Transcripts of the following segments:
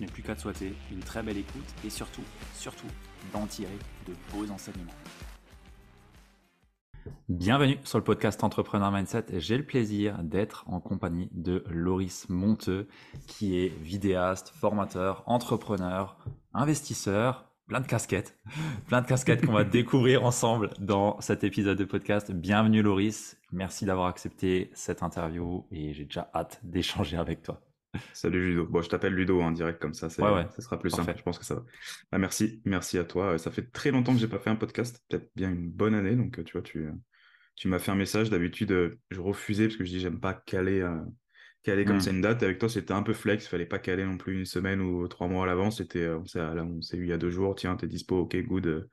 n'ai plus qu'à te souhaiter une très belle écoute et surtout, surtout, d'en tirer de beaux enseignements. Bienvenue sur le podcast Entrepreneur Mindset. J'ai le plaisir d'être en compagnie de Loris Monteux, qui est vidéaste, formateur, entrepreneur, investisseur, plein de casquettes, plein de casquettes qu'on va découvrir ensemble dans cet épisode de podcast. Bienvenue Loris, merci d'avoir accepté cette interview et j'ai déjà hâte d'échanger avec toi. Salut Ludo. Bon, je t'appelle Ludo en hein, direct comme ça, ouais, ouais. ça sera plus simple. Je pense que ça va. Bah, merci, merci à toi. Ça fait très longtemps que j'ai pas fait un podcast, peut-être bien une bonne année. Donc, tu vois, tu, tu m'as fait un message. D'habitude, euh, je refusais parce que je dis j'aime pas caler, euh, caler comme c'est hmm. une date. avec toi, c'était un peu flex. Il fallait pas caler non plus une semaine ou trois mois à l'avance. C'était, euh, on s'est eu il y a deux jours. Tiens, t'es dispo. Ok, good.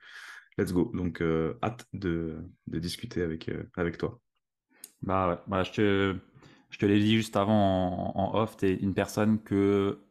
let's go. Donc, hâte de, de, discuter avec, avec toi. Bah ouais. Bah, je te, je te l'ai dit juste avant en, off. Tu es une personne que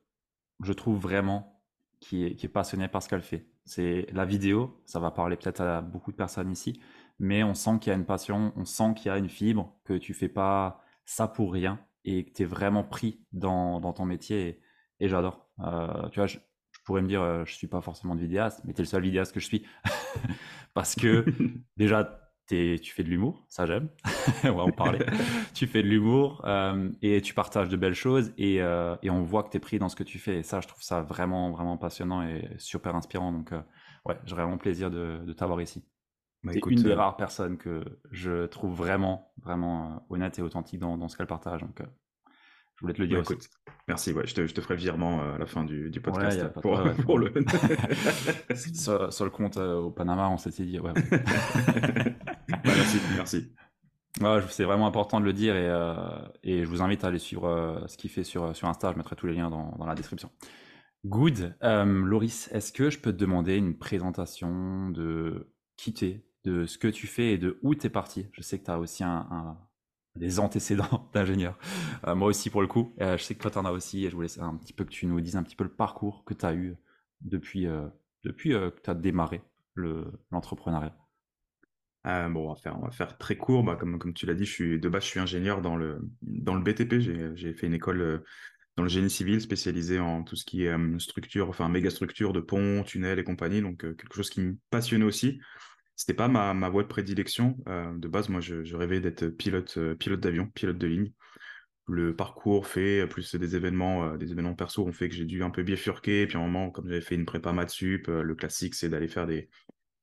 je trouve vraiment qui est, qui est passionnée par ce qu'elle fait. C'est la vidéo. Ça va parler peut-être à beaucoup de personnes ici mais on sent qu'il y a une passion, on sent qu'il y a une fibre, que tu fais pas ça pour rien et que tu es vraiment pris dans, dans ton métier et, j'adore. Euh, tu vois, je, pourrais me dire, euh, je suis pas forcément de vidéaste, mais tu es le seul vidéaste que je suis. Parce que déjà, tu fais de l'humour, ça j'aime, on va en parler. tu fais de l'humour euh, et tu partages de belles choses et, et on voit que tu es pris dans ce que tu fais. Et ça, je trouve ça vraiment, vraiment passionnant et super inspirant. Donc, ouais, j'ai vraiment plaisir de, de t'avoir ici. Bah, une des euh, rares personnes que je trouve vraiment, vraiment euh, honnête et authentique dans, ce qu'elle partage. Donc, euh, je voulais te le dire. Bah, aussi. merci. Ouais, je, te, je te ferai virement à la fin du, du podcast pour, le. sur, le compte au Panama, on s'était dit. Ouais, bah, merci, merci. c'est vraiment important de le dire et, et, je vous invite à aller suivre ce qu'il fait sur, sur Insta. Je mettrai tous les liens dans, la description. Good. Loris, est-ce que je peux te demander une présentation de qui tu de ce que tu fais et de où tu es parti? Je sais que tu as aussi des antécédents d'ingénieur. Euh, moi aussi, pour le coup. Euh, je sais que toi, tu en as aussi. Et je voulais un petit peu que tu nous dises un petit peu le parcours que tu as eu depuis, euh, depuis que tu as démarré l'entrepreneuriat. Bon, on va, faire, on va faire très court. Bah, comme, comme tu l'as dit, je suis, de base, je suis ingénieur dans le, dans le BTP. J'ai fait une école dans le génie civil spécialisée en tout ce qui est structure, enfin méga structure de ponts, tunnels et compagnie. Donc, quelque chose qui me passionnait aussi c'était pas ma, ma, voie de prédilection. Euh, de base, moi, je, rêvais d'être pilote, euh, pilote d'avion, pilote de ligne. Le parcours fait, plus des événements, euh, des événements perso ont fait que j'ai dû un peu bifurquer. Puis, à un moment, comme j'avais fait une prépa maths sup, le classique, c'est d'aller faire des,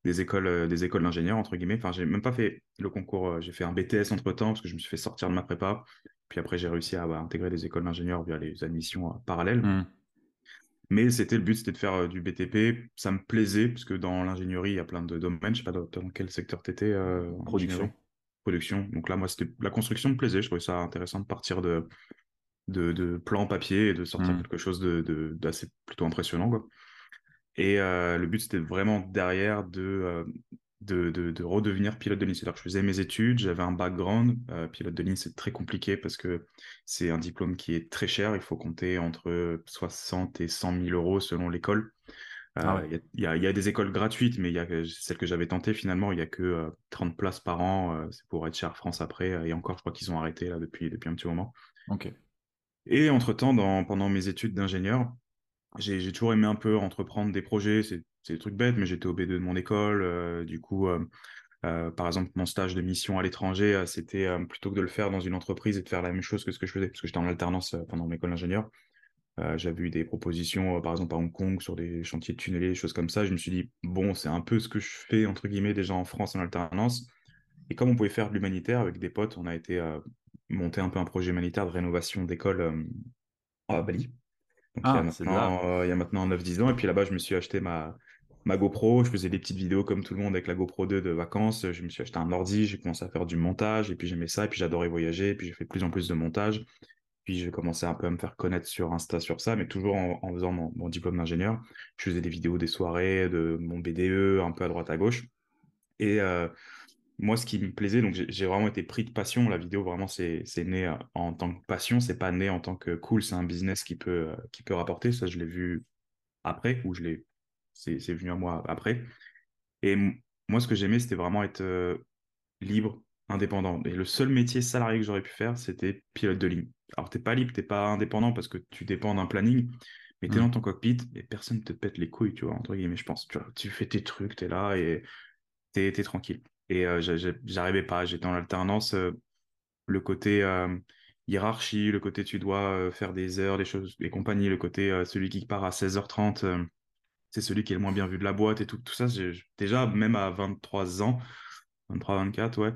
des écoles, des écoles d'ingénieurs, entre guillemets. Enfin, j'ai même pas fait le concours, j'ai fait un BTS entre temps parce que je me suis fait sortir de ma prépa. Puis après, j'ai réussi à, intégrer des écoles d'ingénieurs via les admissions parallèles. Mmh. Mais c'était le but, c'était de faire euh, du BTP. Ça me plaisait, parce que dans l'ingénierie, il y a plein de domaines. Je sais pas dans, quel secteur tu étais. Euh, production. Production. Donc là, moi, c'était la construction me plaisait. Je trouvais ça intéressant de partir de, de, de plans papier et de sortir mmh. quelque chose d'assez plutôt impressionnant. Quoi. Et euh, le but, c'était vraiment derrière de, de, redevenir pilote de ligne. C'est-à-dire que je faisais mes études, j'avais un background. Euh, pilote de ligne, c'est très compliqué parce que c'est un diplôme qui est très cher. Il faut compter entre 60 et 100 000 euros selon l'école. Ah euh, il y, a, des écoles gratuites, mais il y a celle que j'avais tentée finalement, il n'y a que 30 euh, places par an. c'est pour être cher France après. et encore, je crois qu'ils ont arrêté là depuis, depuis un petit moment. Ok. Et entre-temps, pendant mes études d'ingénieur, j'ai toujours aimé un peu entreprendre des projets. C'est des trucs bêtes, mais j'étais au B2 de mon école. du coup, par exemple, mon stage de mission à l'étranger, c'était plutôt que de le faire dans une entreprise et de faire la même chose que ce que je faisais, parce que j'étais en alternance pendant mon école d'ingénieur. J'avais eu des propositions, par exemple à Hong Kong, sur des chantiers de tunneliers, des choses comme ça. Je me suis dit, bon, c'est un peu ce que je fais, entre guillemets, déjà en France en alternance. Et comme on pouvait faire de l'humanitaire avec des potes, on a été monter un peu un projet humanitaire de rénovation d'école à Bali. Donc, il, y a ah, il y a maintenant 9-10 ans. Et puis là-bas, je me suis acheté ma, ma GoPro. Je faisais des petites vidéos comme tout le monde avec la GoPro 2 de vacances. Je me suis acheté un ordi. J'ai commencé à faire du montage. Et puis j'aimais ça. Et puis j'adorais voyager. Et puis j'ai fait de plus en plus de montage. Puis j'ai commencé un peu à me faire connaître sur Insta sur ça, mais toujours en, faisant mon, diplôme d'ingénieur. Je faisais des vidéos des soirées, de mon BDE, un peu à droite à gauche. Et euh, moi, ce qui me plaisait, donc j'ai vraiment été pris de passion. La vidéo, vraiment, c'est né euh, en tant que passion. C'est pas né en tant que cool. C'est un business qui peut, euh, qui peut rapporter. Ça, je l'ai vu après, ou je l'ai, c'est venu à moi après. Et moi, ce que j'aimais, c'était vraiment être libre, indépendant. Et le seul métier salarié que j'aurais pu faire, c'était pilote de ligne. Alors, t'es pas libre, t'es pas indépendant parce que tu dépends d'un planning, mais tu es mmh. dans ton cockpit et personne te pète les couilles, tu vois, entre guillemets, je pense. Tu, tu fais tes trucs, tu es là et tu es, tranquille. Et euh, j'arrivais pas, j'étais en alternance, euh, le côté euh, hiérarchie, le côté tu dois faire des heures, des choses, et compagnie, le côté celui qui part à 16h30, c'est celui qui est le moins bien vu de la boîte et tout, tout ça, déjà, même à 23 ans, 23, 24, ouais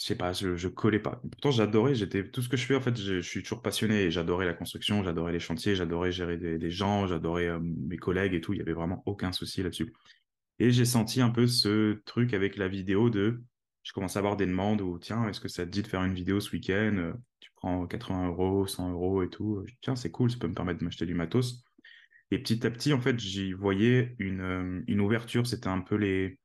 je sais pas, je, collais pas. Pourtant, j'adorais, j'étais tout ce que je fais, en fait, je, suis toujours passionné. J'adorais la construction, j'adorais les chantiers, j'adorais gérer des, gens, j'adorais mes collègues et tout. Il y avait vraiment aucun souci là-dessus. Et j'ai senti un peu ce truc avec la vidéo de, je commençais à avoir des demandes où, tiens, est-ce que ça te dit de faire une vidéo ce week-end euh, Tu prends 80 euros, 100 euros et tout. Tiens, c'est cool, ça peut me permettre de m'acheter du matos. Et petit à petit, en fait, j'y voyais une, euh, une ouverture. C'était un peu les,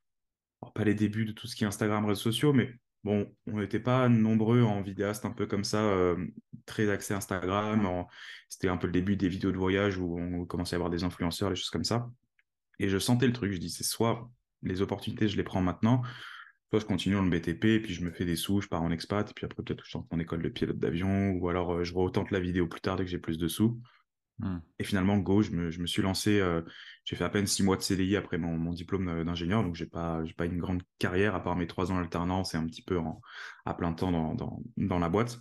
pas les débuts de tout ce qui est Instagram, réseaux sociaux, mais Bon, on n'était pas nombreux en vidéaste un peu comme ça, euh, très axé Instagram. C'était un peu le début des vidéos de voyage où on commençait à avoir des influenceurs, des choses comme ça. Et je sentais le truc. Je dis, c'est soit les opportunités, je les prends maintenant, soit je continue dans le BTP et puis je me fais des sous, je pars en expat, et puis après peut-être je rentre en école de pilote d'avion, ou alors euh, je retente la vidéo plus tard dès que j'ai plus de sous. Hmm. Et finalement, Go, je me, je me suis lancé, euh, j'ai fait à peine six mois de CDI après mon, mon diplôme d'ingénieur, donc j'ai pas, pas une grande carrière à part mes trois ans d'alternance et un petit peu en, à plein temps dans, dans, dans la boîte.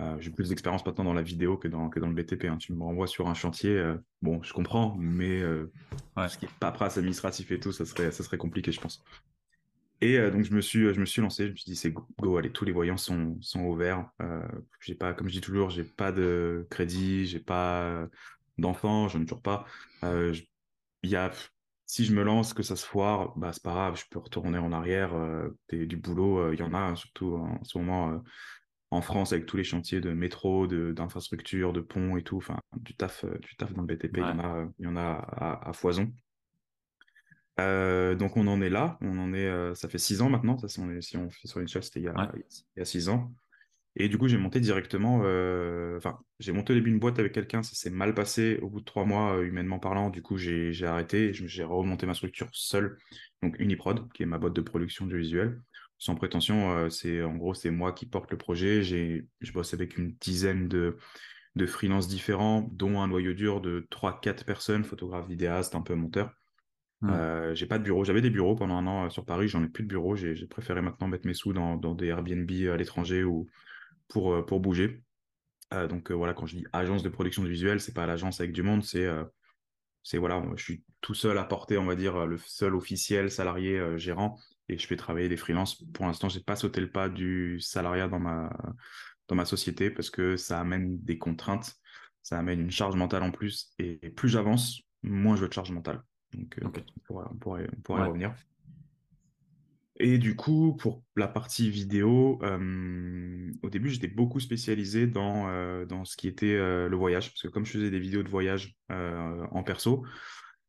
Euh, j'ai plus d'expérience maintenant dans la vidéo que dans, que dans le BTP. Hein. Tu me renvoies sur un chantier, euh, bon, je comprends, mais ouais. ce qui est paperasse administratif et tout, ça serait, ça serait compliqué, je pense. Et donc je me suis, je me suis lancé, je me suis dit c'est go, allez, tous les voyants sont, sont ouverts. j'ai pas, comme je dis toujours, j'ai pas de crédit, j'ai pas d'enfants, je ne toujours pas. il y a, si je me lance, que ça se foire, bah c'est pas grave, je peux retourner en arrière. du boulot, il y en a, hein, surtout en ce moment en France avec tous les chantiers de métro, d'infrastructures, de, ponts et tout. Enfin, du taf, du taf dans le BTP, il y en a, il y en a à foison. Euh, donc on en est là, on en est, euh, ça fait six ans maintenant, ça, si, on, fait sur une chasse, c'était il, y a six ans. Et du coup, j'ai monté directement, euh, enfin, j'ai monté au début une boîte avec quelqu'un, ça s'est mal passé au bout de trois mois, humainement parlant. Du coup, j'ai arrêté, j'ai remonté ma structure seule, donc Uniprod, qui est ma boîte de production du visuel. Sans prétention, c'est en gros, c'est moi qui porte le projet. Je bosse avec une dizaine de, de freelances différents, dont un noyau dur de 3-4 personnes, photographes, vidéastes, un peu monteurs. Mmh. Euh, j'ai pas de bureau. J'avais des bureaux pendant un an euh, sur Paris. J'en ai plus de bureau. J'ai préféré maintenant mettre mes sous dans, des Airbnb à l'étranger ou pour, euh, pour bouger. donc voilà, quand je dis agence de production de visuel, c'est pas l'agence avec du monde, c'est c'est voilà, je suis tout seul à porter, on va dire, le seul officiel salarié gérant et je fais travailler des freelances. Pour l'instant, j'ai pas sauté le pas du salariat dans ma dans ma société parce que ça amène des contraintes, ça amène une charge mentale en plus et plus j'avance, moins je veux de charge mentale. Donc, euh, on pourrait, revenir. Et du coup, pour la partie vidéo, euh, au début, j'étais beaucoup spécialisé dans, euh, dans ce qui était le voyage, parce que comme je faisais des vidéos de voyage en perso,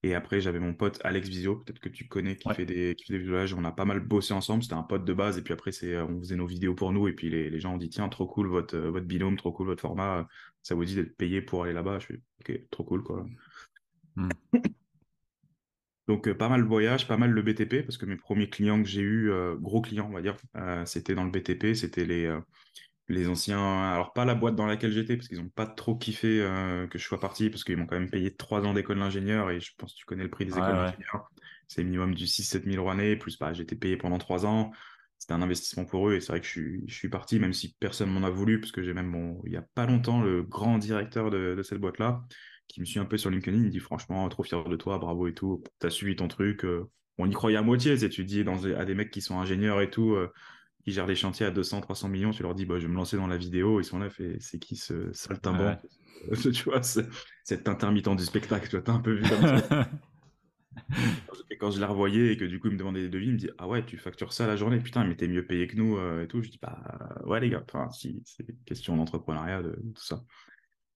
et après j'avais mon pote Alex Visio, peut-être que tu connais, qui, fait des, qui fait des voyages, on a pas mal bossé ensemble, c'était un pote de base, et puis après c'est, on faisait nos vidéos pour nous, et puis les, les gens ont dit, tiens, trop cool votre, votre binôme, trop cool votre format, ça vous dit d'être payé pour aller là-bas, je fais, ok, trop cool, quoi. Hmm. Donc, euh, pas mal de voyages, pas mal le BTP, parce que mes premiers clients que j'ai eu, euh, gros clients, on va dire, euh, c'était dans le BTP, c'était les, les anciens, alors pas la boîte dans laquelle j'étais, parce qu'ils n'ont pas trop kiffé euh, que je sois parti, parce qu'ils m'ont quand même payé trois ans d'école d'ingénieur, et je pense que tu connais le prix des écoles d'ingénieur. C'est minimum du 6-7 000 euros année, plus bah, j'étais payé pendant trois ans. C'était un investissement pour eux, et c'est vrai que je suis, je suis parti, même si personne m'en a voulu, parce que j'ai même, bon, il n'y a pas longtemps, le grand directeur de, de cette boîte-là, qui me suit un peu sur LinkedIn, il me dit franchement, trop fier de toi, bravo et tout, tu as suivi ton truc. Euh, on y croyait à moitié, tu dis dans, à des mecs qui sont ingénieurs et tout, euh, qui gèrent des chantiers à 200, 300 millions, tu leur dis, bah, je vais me lancer dans la vidéo, ils sont là, fait, c'est qui ce saltimbanque Tu vois, cet intermittent du spectacle, tu vois, t'as un peu vu comme ça. et quand je la revoyais et que du coup, il me demandait des devis, il me dit, ah ouais, tu factures ça la journée, putain, mais t'es mieux payé que nous euh, et tout. Je dis, bah ouais, les gars, enfin, si, c'est question d'entrepreneuriat, de, tout ça.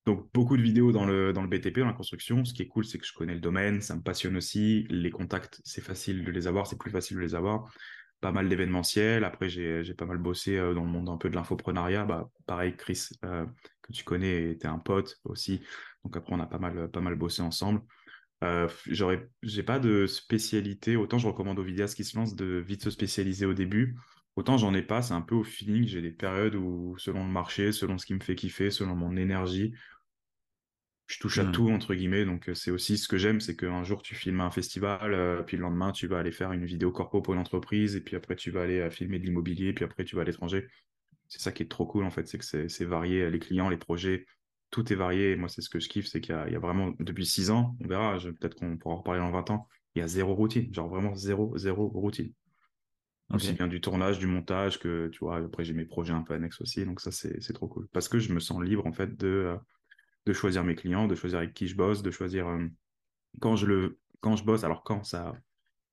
Donc, beaucoup de vidéos dans le, dans le BTP, dans la construction. Ce qui est cool, c'est que je connais le domaine, ça me passionne aussi. Les contacts, c'est facile de les avoir, c'est plus facile de les avoir pas mal d'événementiels. Après, j'ai pas mal bossé euh, dans le monde un peu de l'infoprenariat. Bah, pareil, Chris, euh, que tu connais, était un pote aussi. Donc après, on a pas mal, pas mal bossé ensemble. Euh, j'ai pas de spécialité. Autant je recommande aux vidéastes qui se lancent de vite se spécialiser au début. Autant j'en ai pas. C'est un peu au feeling. J'ai des périodes où, selon le marché, selon ce qui me fait kiffer, selon mon énergie, je touche à hmm. tout entre guillemets donc euh, c'est aussi ce que j'aime c'est qu'un jour tu filmes un festival euh, puis le lendemain tu vas aller faire une vidéo corpo pour une entreprise et puis après tu vas aller euh, filmer de l'immobilier puis après tu vas à l'étranger. C'est ça qui est trop cool en fait c'est que c'est varié les clients les projets tout est varié et moi c'est ce que je kiffe c'est qu'il y, a vraiment depuis six ans on verra peut-être qu'on pourra en reparler dans 20 ans il y a zéro routine genre vraiment zéro zéro routine. Aussi bien du tournage du montage que tu vois après j'ai mes projets un peu annexes aussi donc ça c'est trop cool. Parce que je me sens libre en fait de de choisir mes clients, de choisir avec qui je bosse, de choisir euh, quand je le quand je bosse. Alors quand ça,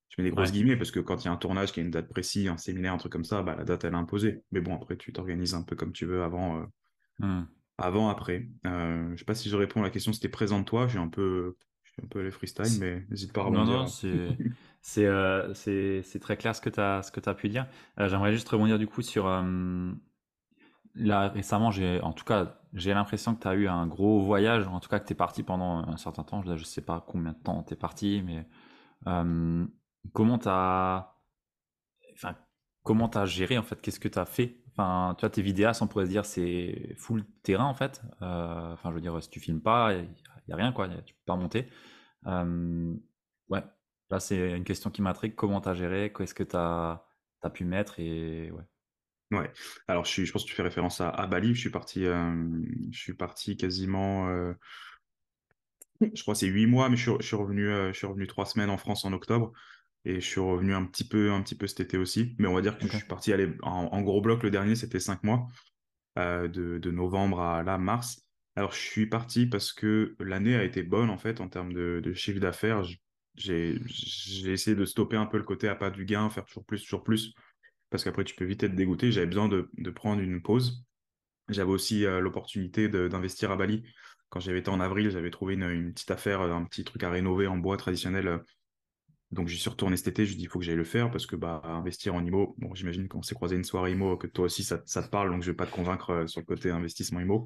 je mets des grosses guillemets parce que quand il y a un tournage qui a une date précise, un séminaire, un truc comme ça, bah, la date elle est imposée. Mais bon, après tu t'organises un peu comme tu veux avant, euh, hmm. avant après. Euh, je sais pas si je réponds à la question. C'était présente-toi. J'ai un peu, un peu les freestyle, mais n'hésite pas à rebondir. Non, non, c'est c'est très clair ce que tu as ce que as pu dire. J'aimerais juste rebondir du coup sur là récemment, j'ai en tout cas j'ai l'impression que tu as eu un gros voyage, en tout cas que tu es parti pendant un certain temps. je ne sais pas combien de temps tu es parti, mais euh, comment tu as. Enfin, comment tu géré en fait? Qu'est-ce que tu as fait? Enfin, tu vois, tes vidéastes, on pourrait se dire, c'est full terrain en fait. Euh, enfin, je veux dire, si tu filmes pas, il n'y a, rien quoi, tu peux pas monter. Euh, ouais, là, c'est une question qui m'intrigue. Comment tu as géré? Qu'est-ce que tu as, as, pu mettre? Et ouais. Ouais. Alors, je, suis, je pense que tu fais référence à, à Bali. Je suis parti, euh, je suis parti quasiment, euh, je crois, c'est huit mois, mais je suis, revenu, euh, je suis revenu trois semaines en France en octobre et je suis revenu un petit peu, un petit peu cet été aussi. Mais on va dire que je suis parti aller en, gros bloc. Le dernier, c'était cinq mois, de, de, novembre à là mars. Alors, je suis parti parce que l'année a été bonne en fait en termes de, de chiffre d'affaires. J'ai essayé de stopper un peu le côté à pas du gain, faire toujours plus, toujours plus parce qu'après tu peux vite être dégoûté. J'avais besoin de, prendre une pause. J'avais aussi euh, l'opportunité d'investir à Bali. Quand j'avais été en avril, j'avais trouvé une, petite affaire, un petit truc à rénover en bois traditionnel. Donc j'y suis retourné cet été, je dis il faut que j'aille le faire parce que bah investir en IMO, bon j'imagine qu'on s'est croisé une soirée IMO que toi aussi ça, te parle, donc je vais pas te convaincre euh, sur le côté investissement IMO.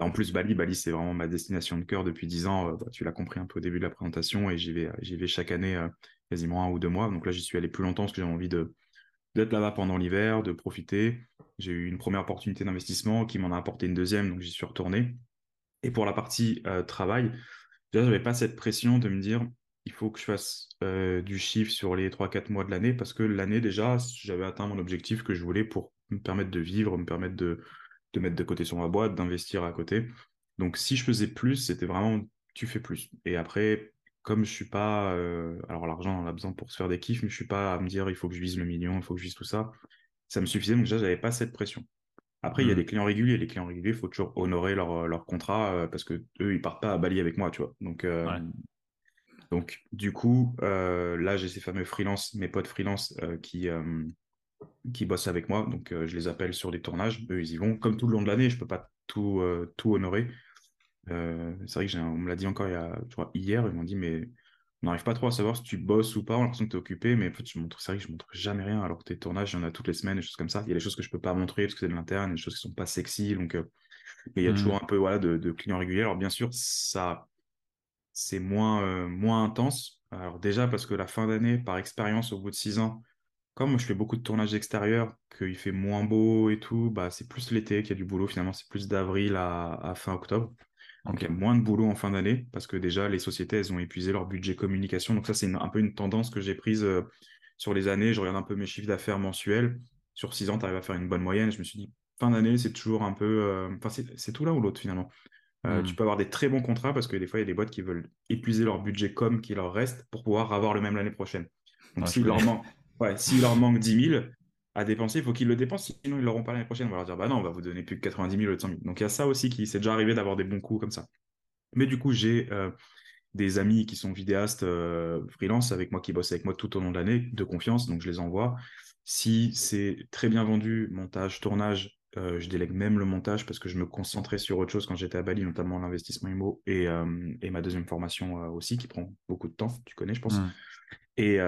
En plus Bali, Bali c'est vraiment ma destination de cœur depuis 10 ans, euh, bah, tu l'as compris un peu au début de la présentation et j'y vais, j'y vais chaque année quasiment un ou deux mois. Donc là j'y suis allé plus longtemps parce que j'ai envie de, d'être là-bas pendant l'hiver, de profiter. J'ai eu une première opportunité d'investissement qui m'en a apporté une deuxième, donc j'y suis retourné. Et pour la partie euh, travail, déjà, je n'avais pas cette pression de me dire il faut que je fasse euh, du chiffre sur les 3-4 mois de l'année, parce que l'année, déjà, j'avais atteint mon objectif que je voulais pour me permettre de vivre, me permettre de, de mettre de côté sur ma boîte, d'investir à côté. Donc, si je faisais plus, c'était vraiment tu fais plus. Et après, comme je suis pas, euh, alors l'argent on a besoin pour se faire des kiffs, mais je suis pas à me dire il faut que je vise le million, il faut que je vise tout ça. Ça me suffisait, donc déjà j'avais pas cette pression. Après, il y a mmh. des clients réguliers. Les clients réguliers, il faut toujours honorer leur, leur contrat euh, parce que eux, ils partent pas à Bali avec moi, tu vois. Donc, euh, donc du coup, là, j'ai ces fameux freelance, mes potes freelance qui, qui bossent avec moi. Donc, je les appelle sur des tournages. Eux, ils y vont. Comme tout le long de l'année, je peux pas tout, tout honorer. Euh, c'est vrai que on me l'a dit encore il y a, hier, ils m'ont dit, mais on n'arrive pas trop à savoir si tu bosses ou pas, on a l'impression que tu es occupé, mais en fait, je montre, c'est vrai que je montre jamais rien, alors que tes tournages, il y en a toutes les semaines, des choses comme ça. Il y a des choses que je peux pas montrer parce que c'est de l'interne, des choses qui sont pas sexy, donc, euh, mais il y a toujours mmh. un peu, voilà, de, clients réguliers. Alors, bien sûr, ça, c'est moins, euh, moins intense. Alors, déjà, parce que la fin d'année, par expérience, au bout de six ans, comme moi je fais beaucoup de tournages extérieurs, qu'il fait moins beau et tout, bah c'est plus l'été qu'il y a du boulot finalement, c'est plus d'avril à, fin octobre. Donc il y a moins de boulot en fin d'année parce que déjà les sociétés elles ont épuisé leur budget communication. Donc ça c'est un peu une tendance que j'ai prise euh, sur les années. Je regarde un peu mes chiffres d'affaires mensuels. Sur six ans, tu arrives à faire une bonne moyenne. Je me suis dit fin d'année c'est toujours un peu, euh, enfin c'est tout là ou l'autre finalement. Euh, tu hmm. peux avoir des très bons contrats parce que des fois il y a des boîtes qui veulent épuiser leur budget com qui leur reste pour pouvoir avoir le même l'année prochaine. Donc s'il leur Ouais, leur manque 10 000 à dépenser, il faut qu'ils le dépensent, sinon ils l'auront pas l'année prochaine. On va leur dire, bah non, on va vous donner plus que 90 000 ou 100 000. Donc il y a ça aussi qui s'est déjà arrivé d'avoir des bons coups comme ça. Mais du coup, j'ai euh, des amis qui sont vidéastes euh, freelance avec moi, qui bossent avec moi tout au long de l'année, de confiance, donc je les envoie. Si c'est très bien vendu, montage, tournage, euh, je délègue même le montage parce que je me concentrais sur autre chose quand j'étais à Bali, notamment l'investissement IMO et, et, ma deuxième formation aussi, qui prend beaucoup de temps, tu connais, je pense. Mmh. Et,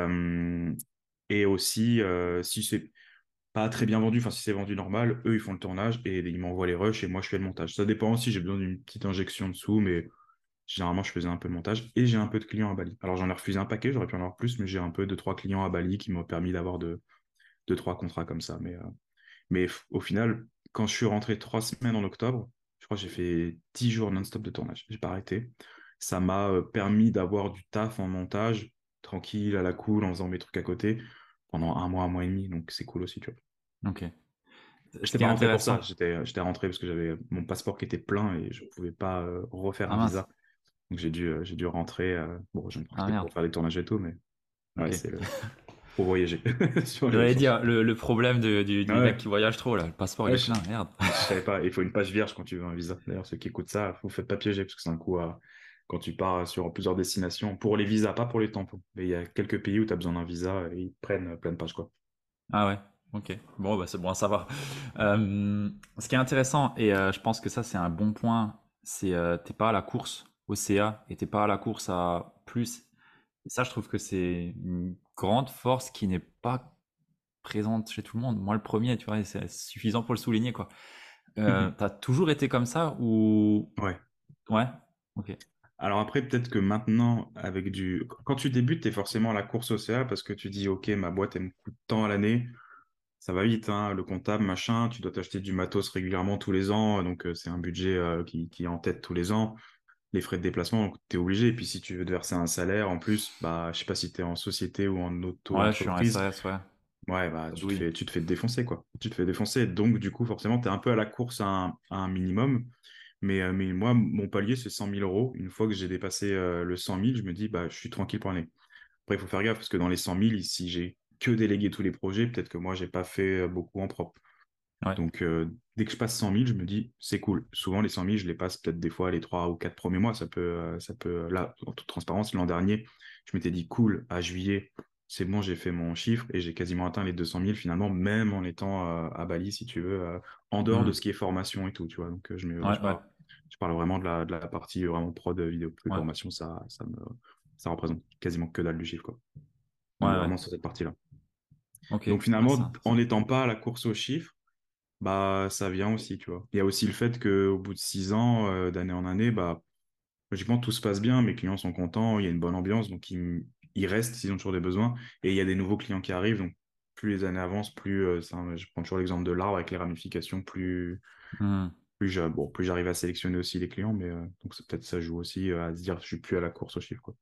et aussi, si c'est très bien vendu, enfin si c'est vendu normal, eux ils font le tournage et ils m'envoient les rushs et moi je fais le montage. Ça dépend aussi, j'ai besoin d'une petite injection dessous, mais généralement je faisais un peu de montage et j'ai un peu de clients à Bali. Alors j'en ai refusé un paquet, j'aurais pu en avoir plus, mais j'ai un peu de trois clients à Bali qui m'ont permis d'avoir de, deux, trois contrats comme ça. Mais, euh, mais au final, quand je suis rentré trois semaines en octobre, je crois que j'ai fait dix jours non-stop de tournage. J'ai pas arrêté. Ça m'a euh, permis d'avoir du taf en montage, tranquille, à la cool, en faisant mes trucs à côté pendant un mois, un mois et demi. Donc c'est cool aussi, tu vois. Ok. J'étais pas rentré pour ça. J'étais rentré parce que j'avais mon passeport qui était plein et je pouvais pas euh, refaire ah, un visa. Donc j'ai dû, euh, j'ai dû rentrer. Euh, bon, je me ah, pour faire des tournages et tout, mais ouais, c'est pour voyager. J'allais dire le, problème de, du, mec qui voyage trop là, le passeport il est plein, merde. je savais pas, il faut une page vierge quand tu veux un visa. D'ailleurs, ceux qui écoutent ça, vous faites pas piéger parce que c'est un coup à quand tu pars sur plusieurs destinations, pour les visas, pas pour les tampons. Mais il y a quelques pays où tu as besoin d'un visa et ils prennent plein de pages. Quoi. Ah ouais, ok. Bon, bah, c'est bon à savoir. Euh, ce qui est intéressant, et euh, je pense que ça c'est un bon point, c'est euh, t'es pas à la course au CA et t'es pas à la course à plus. Et ça, je trouve que c'est une grande force qui n'est pas présente chez tout le monde. Moi, le premier, tu vois, c'est suffisant pour le souligner, quoi. Euh, T'as toujours été comme ça ou Ouais. Ouais. Ok. Alors après, peut-être que maintenant, avec du... Quand tu débutes, tu es forcément à la course au CA parce que tu dis, OK, ma boîte, elle me coûte tant à l'année. Ça va vite, hein, le comptable, machin. Tu dois t'acheter du matos régulièrement tous les ans. Donc, euh, c'est un budget euh, qui, qui, est en tête tous les ans. Les frais de déplacement, tu es obligé. Et puis, si tu veux te verser un salaire, en plus, bah, je sais pas si tu es en société ou en auto Ouais, je suis en SAS, ouais. Ouais, bah, tu, te fais, tu te fais défoncer, quoi. Tu te fais défoncer. Donc, du coup, forcément, tu es un peu à la course à un minimum. Mais, euh, mais moi, mon palier, c'est 100 000 euros. Une fois que j'ai dépassé le 100 000, je me dis, bah, je suis tranquille pour l'année. Après, il faut faire gaffe parce que dans les 100 000, si j'ai que délégué tous les projets, peut-être que moi, j'ai pas fait euh, beaucoup en propre. Donc, dès que je passe 100 000, je me dis, c'est cool. Souvent, les 100 000, je les passe peut-être des fois les 3 ou 4 premiers mois. Ça peut, ça peut, là, en toute transparence, l'an dernier, je m'étais dit, cool, à juillet, c'est bon, j'ai fait mon chiffre et j'ai quasiment atteint les 200 000 finalement, même en étant à Bali, si tu veux, en dehors de mmh. ce qui est formation et tout, tu vois. Donc, je me, je parle vraiment de la, de la partie vraiment prod vidéo. Plus formation, ça, ça, me, ça représente quasiment que dalle du chiffre. Quoi. vraiment sur cette partie-là. Donc finalement, en n'étant pas à la course aux chiffres, bah, ça vient aussi, tu vois. Il y a aussi le fait qu'au bout de six ans, euh, d'année en année, bah, logiquement, tout se passe bien, mes clients sont contents, il y a une bonne ambiance, donc ils, ils restent s'ils ont toujours des besoins. Et il y a des nouveaux clients qui arrivent, donc plus les années avancent, plus, euh, je prends toujours l'exemple de l'arbre avec les ramifications, plus, mmh plus bon, j'arrive à sélectionner aussi les clients, mais euh, donc peut-être ça joue aussi à se dire je suis plus à la course au chiffre. Quoi.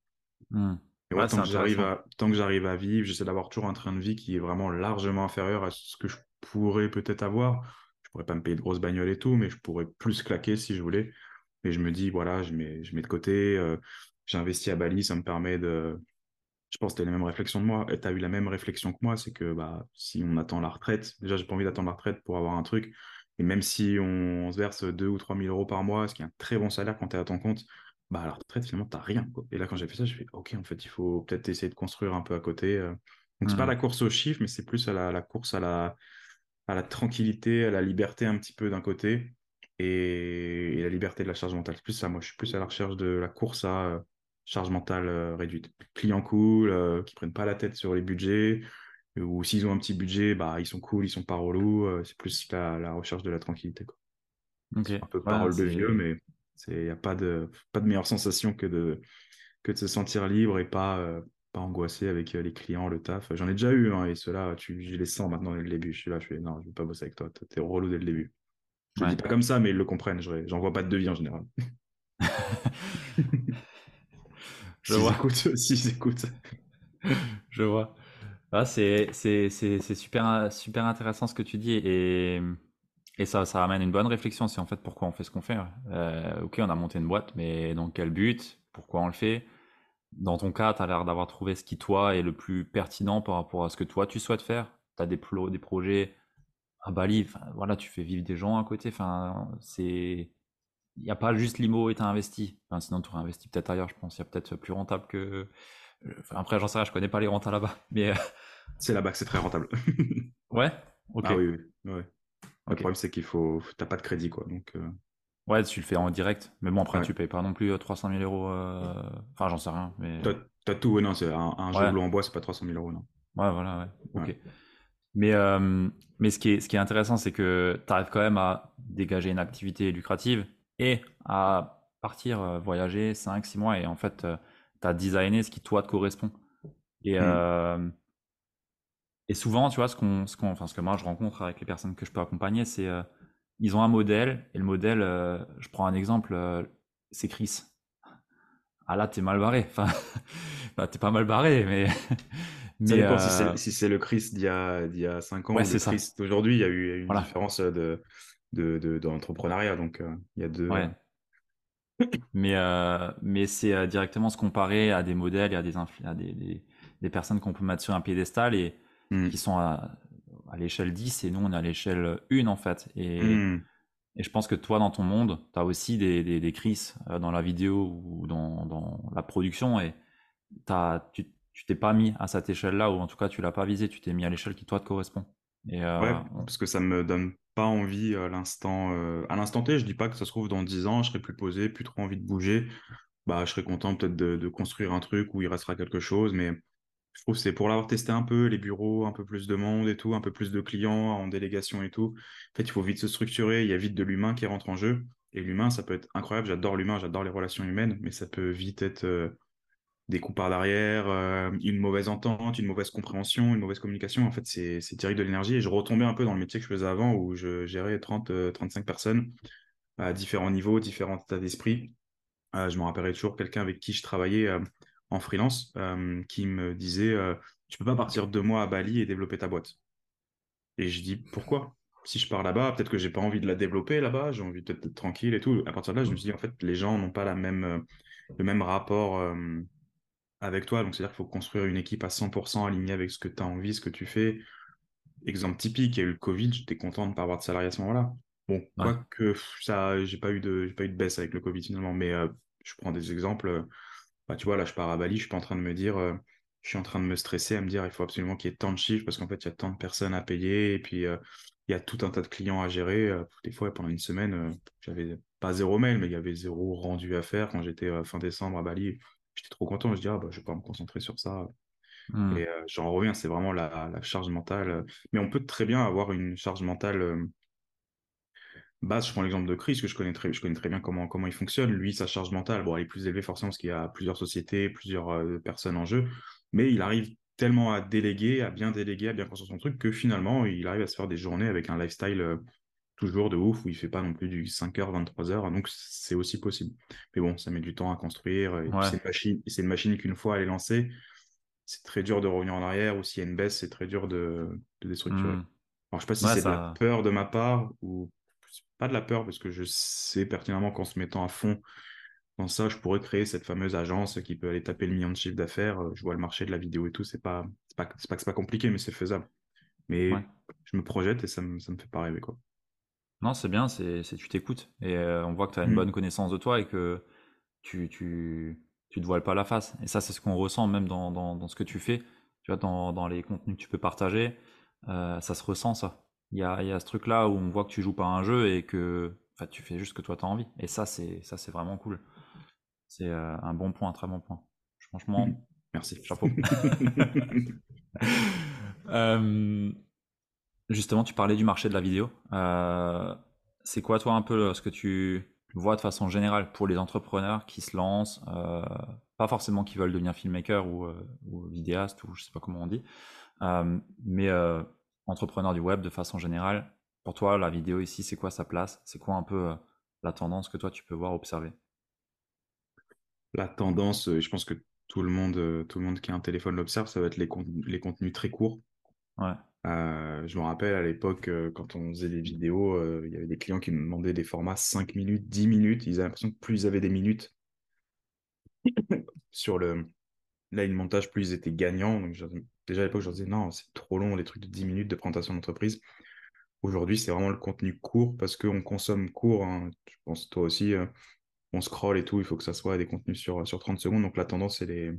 Mmh. Tant, que j'arrive à, tant que j'arrive à vivre, j'essaie d'avoir toujours un train de vie qui est vraiment largement inférieur à ce que je pourrais peut-être avoir. Je pourrais pas me payer de grosses bagnoles et tout, mais je pourrais plus claquer si je voulais. Mais je me dis, voilà, je mets, je mets de côté, euh, j'ai investi à Bali, ça me permet de. Je pense que tu as la même réflexion de moi, tu as eu la même réflexion que moi, c'est que bah, si on attend la retraite, déjà, j'ai pas envie d'attendre la retraite pour avoir un truc et même si on, se verse 2 ou 3 000 euros par mois, ce qui est un très bon salaire quand tu es à ton compte, bah à la retraite, finalement, tu n'as rien. Et là, quand j'ai fait ça, je fais OK, en fait, il faut peut-être essayer de construire un peu à côté. Euh. Donc, c'est pas mmh. la course aux chiffres, mais c'est plus à la, course à la, à la tranquillité, à la liberté un petit peu d'un côté et, la liberté de la charge mentale. C'est plus ça, moi, je suis plus à la recherche de la course à euh, charge mentale euh, réduite. Clients cool, qui prennent pas la tête sur les budgets, ou s'ils ont un petit budget, bah, ils sont cool, ils sont pas relous. C'est plus la, recherche de la tranquillité. Quoi. Un peu parole de vieux, mais il n'y a pas de, pas de meilleure sensation que de, que de se sentir libre et pas, euh, pas angoissé avec les clients, le taf. J'en ai déjà eu, hein, et ceux-là, tu, je les sens maintenant dès le début. Je suis là, je fais non, je vais pas bosser avec toi, t'es relou dès le début. Je ne dis pas comme ça, mais ils le comprennent. J'en vois pas de devis en général. je vois. Écoutent, s'ils écoutent. je vois. Ah, c'est super, super intéressant ce que tu dis et, et ça, ça amène une bonne réflexion. C'est en fait pourquoi on fait ce qu'on fait. Euh, ok, on a monté une boîte, mais dans quel but? Pourquoi on le fait? Dans ton cas, tu as l'air d'avoir trouvé ce qui, toi, est le plus pertinent par rapport à ce que toi, tu souhaites faire. Tu as des, des projets à Bali, voilà, tu fais vivre des gens à côté. Enfin, c'est. Il n'y a pas juste l'IMO et tu as investi. sinon, tu aurais investi peut-être ailleurs, je pense. Il y a peut-être plus rentable que. après, j'en sais rien, je connais pas les rentes là-bas. Mais. Euh, c'est là-bas que c'est très rentable. ouais? Ok. Ah oui, oui. Le problème, c'est qu'il faut. T'as pas de crédit, quoi. Donc. Euh. Ouais, tu le fais en direct. Mais bon, après, tu payes pas non plus 300 euh, 000 euros. Enfin, j'en sais rien. Mais... T'as tout, non, c'est un, un jeu en bois, c'est pas 300 000 euros, non. Ouais, voilà, ouais. Ok. Mais, euh, mais ce, qui est, ce qui est intéressant, c'est que tu arrives quand même à dégager une activité lucrative et à partir euh, voyager 5-6 mois et en fait, euh, tu as designé ce qui toi te correspond. Et, mmh. Et souvent, tu vois, ce, qu'on, ce, qu'on, enfin, ce que moi je rencontre avec les personnes que je peux accompagner, c'est ils ont un modèle et le modèle, je prends un exemple, c'est Chris. Ah là, t'es mal barré. Enfin, bah, t'es pas mal barré, mais ça dépend euh, si c'est le Chris d'il y, a, y a 5 ans ou le Chris d'aujourd'hui. Il y a eu une différence de, d'entrepreneuriat. donc, euh, il y a deux. mais euh, mais c'est directement se comparer à des modèles et à des, à des, des, personnes qu'on peut mettre sur un piédestal et mmh. qui sont à, à l'échelle 10 et nous, on est à l'échelle 1 en fait. Et. Mmh. Et je pense que toi, dans ton monde, tu as aussi des, des, des crises dans la vidéo ou dans, dans la production et as, tu, t'es pas mis à cette échelle-là, ou en tout cas tu l'as pas visé, tu t'es mis à l'échelle qui toi te correspond. Et euh, ouais, parce que ça me donne pas envie à l'instant euh, à l'instant T, je dis pas que ça se trouve dans 10 ans, je serai plus posé, plus trop envie de bouger. Bah, je serais content peut-être de, construire un truc où il restera quelque chose, mais je trouve c'est pour l'avoir testé un peu, les bureaux, un peu plus de monde et tout, un peu plus de clients en délégation et tout. En fait, il faut vite se structurer, il y a vite de l'humain qui rentre en jeu. Et l'humain, ça peut être incroyable, j'adore l'humain, j'adore les relations humaines, mais ça peut vite être euh, des coups par derrière, euh, une mauvaise entente, une mauvaise compréhension, une mauvaise communication. En fait, c'est direct de l'énergie. Et je retombais un peu dans le métier que je faisais avant où je gérais 30, 35 euh, personnes à différents niveaux, différents états d'esprit. Je me rappellerai toujours quelqu'un avec qui je travaillais en freelance qui me disait Tu peux pas partir deux mois à Bali et développer ta boîte. Et je dis Pourquoi? Si je pars là-bas, peut-être que j'ai pas envie de la développer là-bas, j'ai envie d'être tranquille et tout. À partir de là, je me suis dit, en fait, les gens n'ont pas la même, le même rapport avec toi. Donc, c'est-à-dire qu'il faut construire une équipe à 100% alignée avec ce que tu as envie, ce que tu fais. Exemple typique, il y a eu le Covid, j'étais content de ne pas avoir de salarié à ce moment-là. Bon, quoique ça, j'ai pas eu de, pas eu de baisse avec le Covid finalement, mais euh, je prends des exemples. Bah, tu vois, là, je pars à Bali, je suis pas en train de me dire, euh, je suis en train de me stresser à me dire, il faut absolument qu'il y ait tant de chiffres parce qu'en fait, il y a tant de personnes à payer et puis euh, il y a tout un tas de clients à gérer. des fois, pendant une semaine, j'avais pas zéro mail, mais il y avait zéro rendu à faire quand j'étais fin décembre à Bali j'étais trop content. Je dis, ah, bah, je vais pas me concentrer sur ça. Mmh. Et euh, j'en reviens, c'est vraiment la, charge mentale. Mais on peut très bien avoir une charge mentale euh, basse. Je prends l'exemple de Chris, que je connais très, je connais très bien comment, comment il fonctionne. Lui, sa charge mentale, bon, elle est plus élevée forcément parce qu'il y a plusieurs sociétés, plusieurs euh, personnes en jeu. Mais il arrive tellement à déléguer, à bien déléguer, à bien construire son truc, que finalement, il arrive à se faire des journées avec un lifestyle toujours de ouf, où il fait pas non plus du 5h, 23h, donc c'est aussi possible. Mais bon, ça met du temps à construire, et c'est une machine, une machine qu'une fois elle est lancée, c'est très dur de revenir en arrière, ou s'il y a une baisse, c'est très dur de, de déstructurer. Mmh. Alors je sais pas si c'est de la peur de ma part, ou pas de la peur, parce que je sais pertinemment qu'en se mettant à fond dans ça, je pourrais créer cette fameuse agence qui peut aller taper le million de chiffre d'affaires. Je vois le marché de la vidéo et tout, c'est pas, pas, pas que c'est pas compliqué, mais c'est faisable. Mais je me projette et ça me, ça me fait pas rêver, quoi. Non, c'est bien, c'est tu t'écoutes et euh, on voit que tu as une mmh. bonne connaissance de toi et que tu, tu, tu te voiles pas la face. Et ça, c'est ce qu'on ressent même dans, dans, dans, ce que tu fais, tu vois, dans, dans les contenus que tu peux partager, euh, ça se ressent ça. Il y a, y a ce truc-là où on voit que tu joues pas un jeu et que tu fais juste ce que toi tu as envie. Et ça, c'est ça c'est vraiment cool. C'est euh, un bon point, un très bon point. Franchement, mmh. merci. Chapeau. euh, Justement, tu parlais du marché de la vidéo. Euh, c'est quoi, toi, un peu ce que tu vois de façon générale pour les entrepreneurs qui se lancent pas forcément qui veulent devenir filmmaker ou, ou vidéaste ou je sais pas comment on dit, mais entrepreneur du web de façon générale. Pour toi, la vidéo ici, c'est quoi sa place? C'est quoi un peu la tendance que toi tu peux voir, observer? La tendance, je pense que tout le monde, tout le monde qui a un téléphone l'observe, ça va être les, les contenus très courts. Ouais. Euh, je me rappelle à l'époque, euh, quand on faisait des vidéos, euh, il y avait des clients qui nous demandaient des formats 5 minutes, 10 minutes. Ils avaient l'impression que plus ils avaient des minutes sur le line montage, plus ils étaient gagnants. Donc, déjà à l'époque, je leur disais non, c'est trop long, les trucs de 10 minutes de présentation d'entreprise. Aujourd'hui, c'est vraiment le contenu court parce qu'on consomme court. Hein. Je pense toi aussi, on scroll et tout, il faut que ça soit des contenus sur, sur 30 secondes. Donc la tendance, c'est les,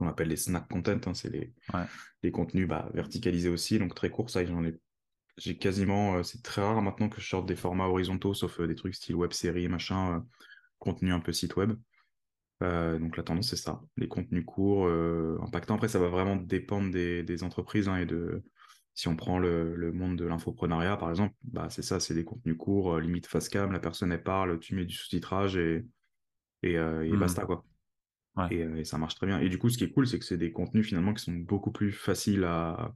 on appelle les snack content, hein, c'est les, les contenus bah, verticalisés aussi, donc très courts, ça j'en ai j'ai quasiment, euh, c'est très rare maintenant que je sorte des formats horizontaux, sauf euh, des trucs style web série, machin, euh, contenu un peu site web. Donc la tendance c'est ça, les contenus courts, impactants. Après ça va vraiment dépendre des, entreprises hein, et de si on prend le, monde de l'infoprenariat par exemple, bah c'est ça, c'est des contenus courts, limite face cam, la personne elle parle, tu mets du sous-titrage et et, mmh. basta quoi. Euh, et, ça marche très bien. Et du coup, ce qui est cool, c'est que c'est des contenus finalement qui sont beaucoup plus faciles à,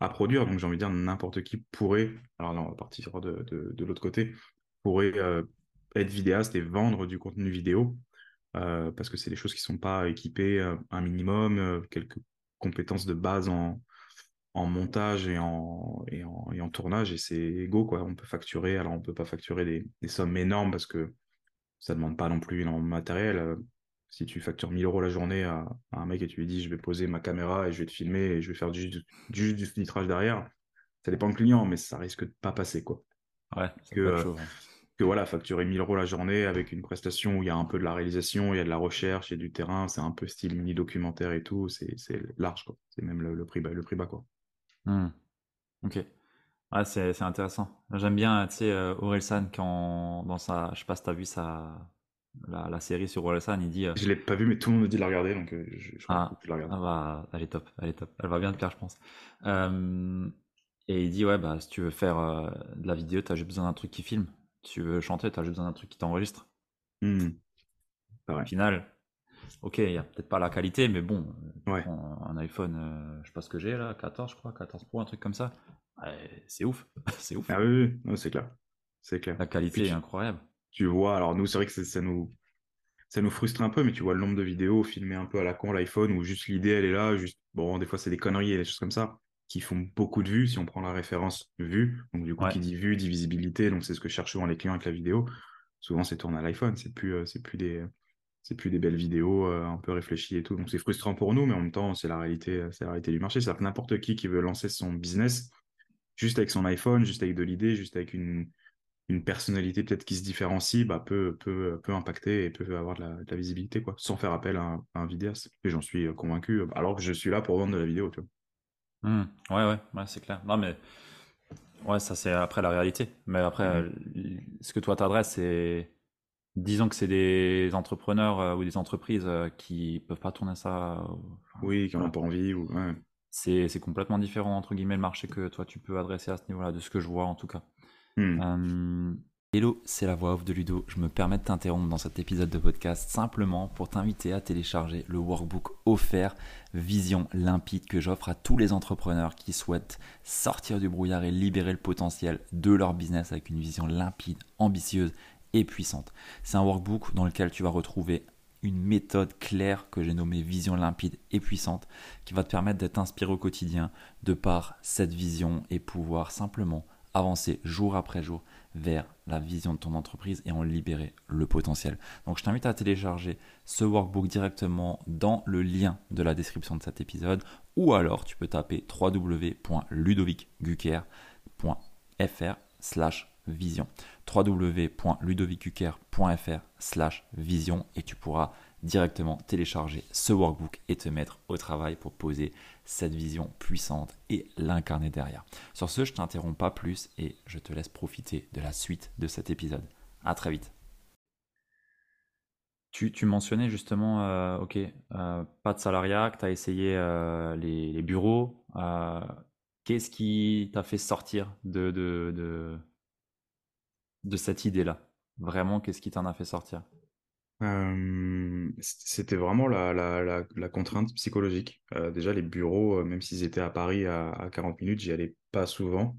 à produire. Donc j'ai envie de dire, n'importe qui pourrait, alors là on va partir de, de, de l'autre côté, pourrait euh, être vidéaste et vendre du contenu vidéo. Euh, parce que c'est des choses qui ne sont pas équipées un minimum, quelques compétences de base en, en montage et en, et en, et en tournage, et c'est égaux, quoi. On peut facturer, alors on peut pas facturer des, des sommes énormes parce que ça demande pas non plus énormément de matériel. Si tu factures 1000 euros la journée à, un mec et tu lui dis je vais poser ma caméra et je vais te filmer et je vais faire du, du, du derrière, ça dépend du client, mais ça risque de pas passer quoi. Ouais, que, euh, que voilà, facturer 1000 euros la journée avec une prestation où il y a un peu de la réalisation, il y a de la recherche, il y a du terrain, c'est un peu style mini documentaire et tout, c'est large quoi. C'est même le, prix bas, le prix bas quoi. Hmm. Ok. Ouais, c'est intéressant. J'aime bien, tu sais, euh, Orelsan, quand dans sa, je sais pas si as vu sa, la, série sur Orelsan, il dit. Euh, je l'ai pas vu, mais tout le monde me dit de la regarder, donc euh, je, je ah, que la regarder. Ah bah, elle est top, elle est top. Elle va bien te plaire, je pense. Euh, et il dit ouais, bah si tu veux faire de la vidéo, t'as juste besoin d'un truc qui filme. Tu veux chanter, t'as juste besoin d'un truc qui t'enregistre. Mmh. Au final, ok, il y a peut-être pas la qualité, mais bon, un iPhone, je sais pas ce que j'ai là, 14, je crois, 14 Pro, un truc comme ça. c'est ouf, c'est ouf. Ah oui, oui. c'est clair, c'est clair. La qualité est incroyable tu vois, alors nous, c'est vrai que ça nous, ça nous frustre un peu, mais tu vois le nombre de vidéos filmées un peu à la con, l'iPhone, où juste l'idée, elle est là, juste, bon, des fois, c'est des conneries et des choses comme ça, qui font beaucoup de vues, si on prend la référence vue. Donc, du coup, qui dit vue, dit visibilité, donc c'est ce que cherchent souvent les clients avec la vidéo. Souvent, c'est tourné à l'iPhone, c'est plus, euh, c'est plus des, c'est plus des belles vidéos euh, un peu réfléchies et tout. Donc, c'est frustrant pour nous, mais en même temps, c'est la réalité, euh, c'est la réalité du marché. C'est-à-dire que n'importe qui qui veut lancer son business, juste avec son iPhone, juste avec de l'idée, juste avec une, une personnalité peut-être qui se différencie bah, peut, peut, peut impacter et peut avoir de la, visibilité, quoi, sans faire appel à un, vidéaste. Et j'en suis convaincu, alors que je suis là pour vendre de la vidéo, tu vois. Mmh. ouais, ouais, ouais c'est clair. Non, mais ouais, ça c'est après la réalité. Mais après, mmh. euh, ce que toi t'adresses, c'est. Disons que c'est des entrepreneurs euh, ou des entreprises qui peuvent pas tourner ça. oui, qui n'ont pas envie. Ou... C'est complètement différent, entre guillemets, le marché que toi tu peux adresser à ce niveau-là, de ce que je vois en tout cas. Hmm. Hello, c'est la voix off de Ludo. Je me permets de t'interrompre dans cet épisode de podcast simplement pour t'inviter à télécharger le workbook offert Vision limpide que j'offre à tous les entrepreneurs qui souhaitent sortir du brouillard et libérer le potentiel de leur business avec une vision limpide, ambitieuse et puissante. C'est un workbook dans lequel tu vas retrouver une méthode claire que j'ai nommée vision limpide et puissante qui va te permettre d'être inspiré au quotidien de par cette vision et pouvoir simplement avancer jour après jour vers la vision de ton entreprise et en libérer le potentiel. Donc je t'invite à télécharger ce workbook directement dans le lien de la description de cet épisode ou alors tu peux taper www.ludovicgucker.fr slash vision www.ludovicgucker.fr slash vision et tu pourras directement télécharger ce workbook et te mettre au travail pour poser cette vision puissante et l'incarner derrière. Sur ce, je t'interromps pas plus et je te laisse profiter de la suite de cet épisode. À très vite. Tu, mentionnais justement, euh, ok, euh, pas de salariat, que tu as essayé euh, les, bureaux. Qu'est-ce qui t'a fait sortir de cette idée-là? Vraiment, qu'est-ce qui t'en a fait sortir? C'était vraiment la, la, la, contrainte psychologique. Déjà, les bureaux, même s'ils étaient à Paris à, à 40 minutes, j'y allais pas souvent.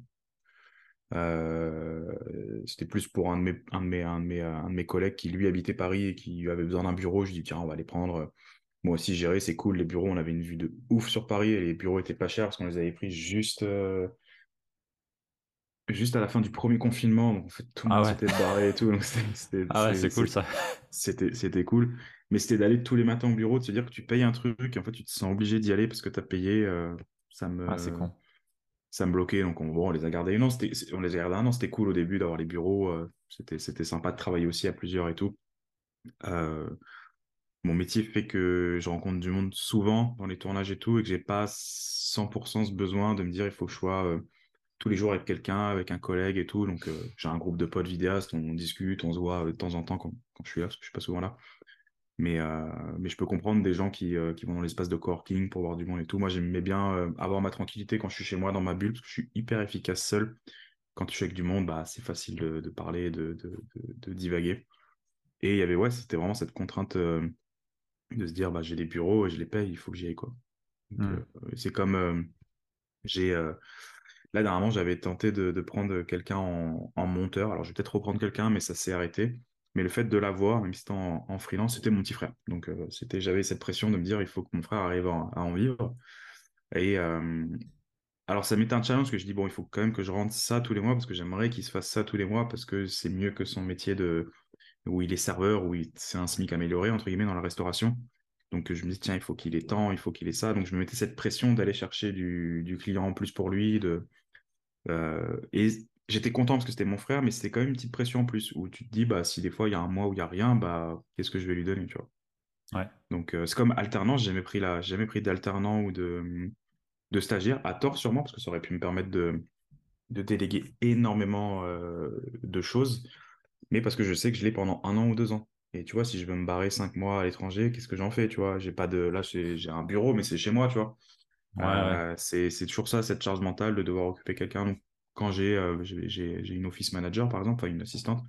C'était plus pour un de, mes, un, de mes, un, de mes, un de mes collègues qui lui habitait Paris et qui avait besoin d'un bureau. Je dis tiens, on va les prendre. Moi aussi, gérer, c'est cool. Les bureaux, on avait une vue de ouf sur Paris et les bureaux étaient pas chers parce qu'on les avait pris juste, juste à la fin du premier confinement. Donc, en fait, tout le Ah monde ouais. s'était barré et tout. Donc, c'était, Ah ouais, c'est- cool ça. c'était, c'était cool. Mais c'était d'aller tous les matins au bureau, de se dire que tu payes un truc et en fait, tu te sens obligé d'y aller parce que tu as payé. euh, ça me, Ah, c'est con. ça me bloquait. Donc, on, bon, on les a gardés. Non, on les a gardés un an. C'était cool au début d'avoir les bureaux. euh, c'était, c'était sympa de travailler aussi à plusieurs et tout. Euh, mon métier fait que je rencontre du monde souvent dans les tournages et tout et que j'ai pas 100% ce besoin de me dire il faut que je sois tous les jours avec quelqu'un, avec un collègue et tout. Donc, euh, j'ai un groupe de potes vidéastes, on discute, on se voit euh, de temps en temps quand, quand je suis là, parce que je suis pas souvent là. Mais, euh, mais je peux comprendre des gens qui, euh, qui vont dans l'espace de coworking pour voir du monde et tout. Moi, j'aimais bien euh, avoir ma tranquillité quand je suis chez moi dans ma bulle, parce que je suis hyper efficace seul. Quand je suis avec du monde, bah, c'est facile de, de parler, de, de, divaguer. Et il y avait, ouais, c'était vraiment cette contrainte de se dire, bah, j'ai des bureaux et je les paye, il faut que j'y aille, quoi. Euh, c'est comme, j'ai, là, dernièrement, j'avais tenté de, prendre quelqu'un en, monteur. Alors, je vais peut-être reprendre quelqu'un, mais ça s'est arrêté. Mais le fait de l'avoir, même si c'était en, freelance, c'était mon petit frère. Donc, euh, c'était, j'avais cette pression de me dire, il faut que mon frère arrive à, à en vivre. Et euh, alors, ça m'était un challenge que je dis, bon, il faut quand même que je rentre ça tous les mois parce que j'aimerais qu'il se fasse ça tous les mois parce que c'est mieux que son métier de où il est serveur, où il- c'est un SMIC amélioré, entre guillemets, dans la restauration. Donc, je me dis, tiens, il faut qu'il ait temps, il faut qu'il ait ça. Donc, je me mettais cette pression d'aller chercher du, du client en plus pour lui, de, euh, et j'étais content parce que c'était mon frère, mais c'était quand même une petite pression en plus, où tu te dis, bah, si des fois il y a un mois où il n'y a rien, bah, qu'est-ce que je vais lui donner, tu vois? Ouais. Donc, euh, c'est comme alternance, j'ai jamais pris la, jamais pris d'alternant ou de, de stagiaire, à tort sûrement, parce que ça aurait pu me permettre de, de déléguer énormément euh, de choses, mais parce que je sais que je l'ai pendant un an ou deux ans. Et tu vois, si je veux me barrer cinq mois à l'étranger, qu'est-ce que j'en fais, tu vois? J'ai pas de, là, j'ai un bureau, mais c'est chez moi, tu vois. Ouais, ouais. Euh, c'est, c'est toujours ça, cette charge mentale de devoir occuper quelqu'un. Donc, quand j'ai euh, une office manager, par exemple, enfin une assistante,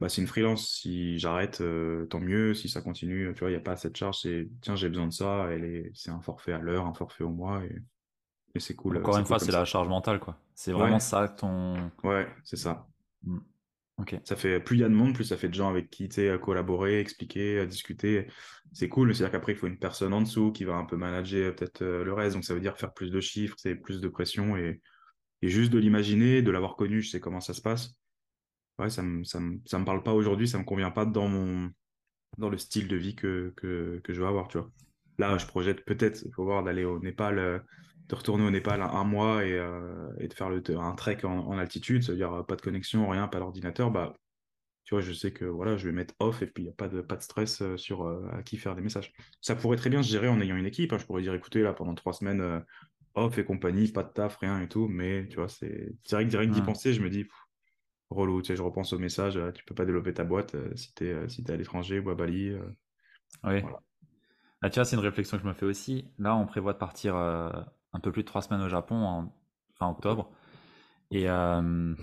bah, c'est une freelance. Si j'arrête, euh, tant mieux. Si ça continue, tu vois, il n'y a pas cette charge. C'est, tiens, j'ai besoin de ça. C'est un forfait à l'heure, un forfait au mois. Et, et c'est cool. Encore une cool fois, c'est la charge mentale, quoi. C'est Ouais, vraiment ça ton. ouais, c'est ça. Hmm. Ça fait, plus il y a de monde, plus ça fait de gens avec qui, collaborer, expliquer, discuter. C'est cool. C'est-à-dire qu'après, il faut une personne en dessous qui va un peu manager euh, peut-être euh, le reste. Donc, ça veut dire faire plus de chiffres, c'est plus de pression et, et juste de l'imaginer, de l'avoir connu, je sais comment ça se passe. Ouais, ça me, ça me, ça me parle pas aujourd'hui, ça me convient pas dans mon, dans le style de vie que, que, que je veux avoir, tu vois. Là, je projette peut-être, il faut voir, d'aller au Népal, euh, de retourner au Népal un, un mois et, euh, et de faire le, un trek en, en altitude, c'est-à-dire euh, pas de connexion, rien, pas d'ordinateur, bah, tu vois, je sais que voilà, je vais mettre off et puis il n'y a pas de, pas de stress euh, sur euh, à qui faire des messages. Ça pourrait très bien se gérer en ayant une équipe, hein. Je pourrais dire, écoutez, là, pendant trois semaines, euh, off et compagnie, pas de taf, rien et tout, mais tu vois, c'est direct, direct d'y penser, je me dis, pff, relou, tu sais, je repense au message, tu peux pas développer ta boîte euh, si t'es euh, si t'es à l'étranger ou à Bali. Oui. voilà. Ah, tu vois, c'est une réflexion que je me fais aussi. Là, on prévoit de partir un peu plus de trois semaines au Japon en fin octobre. Et, euh,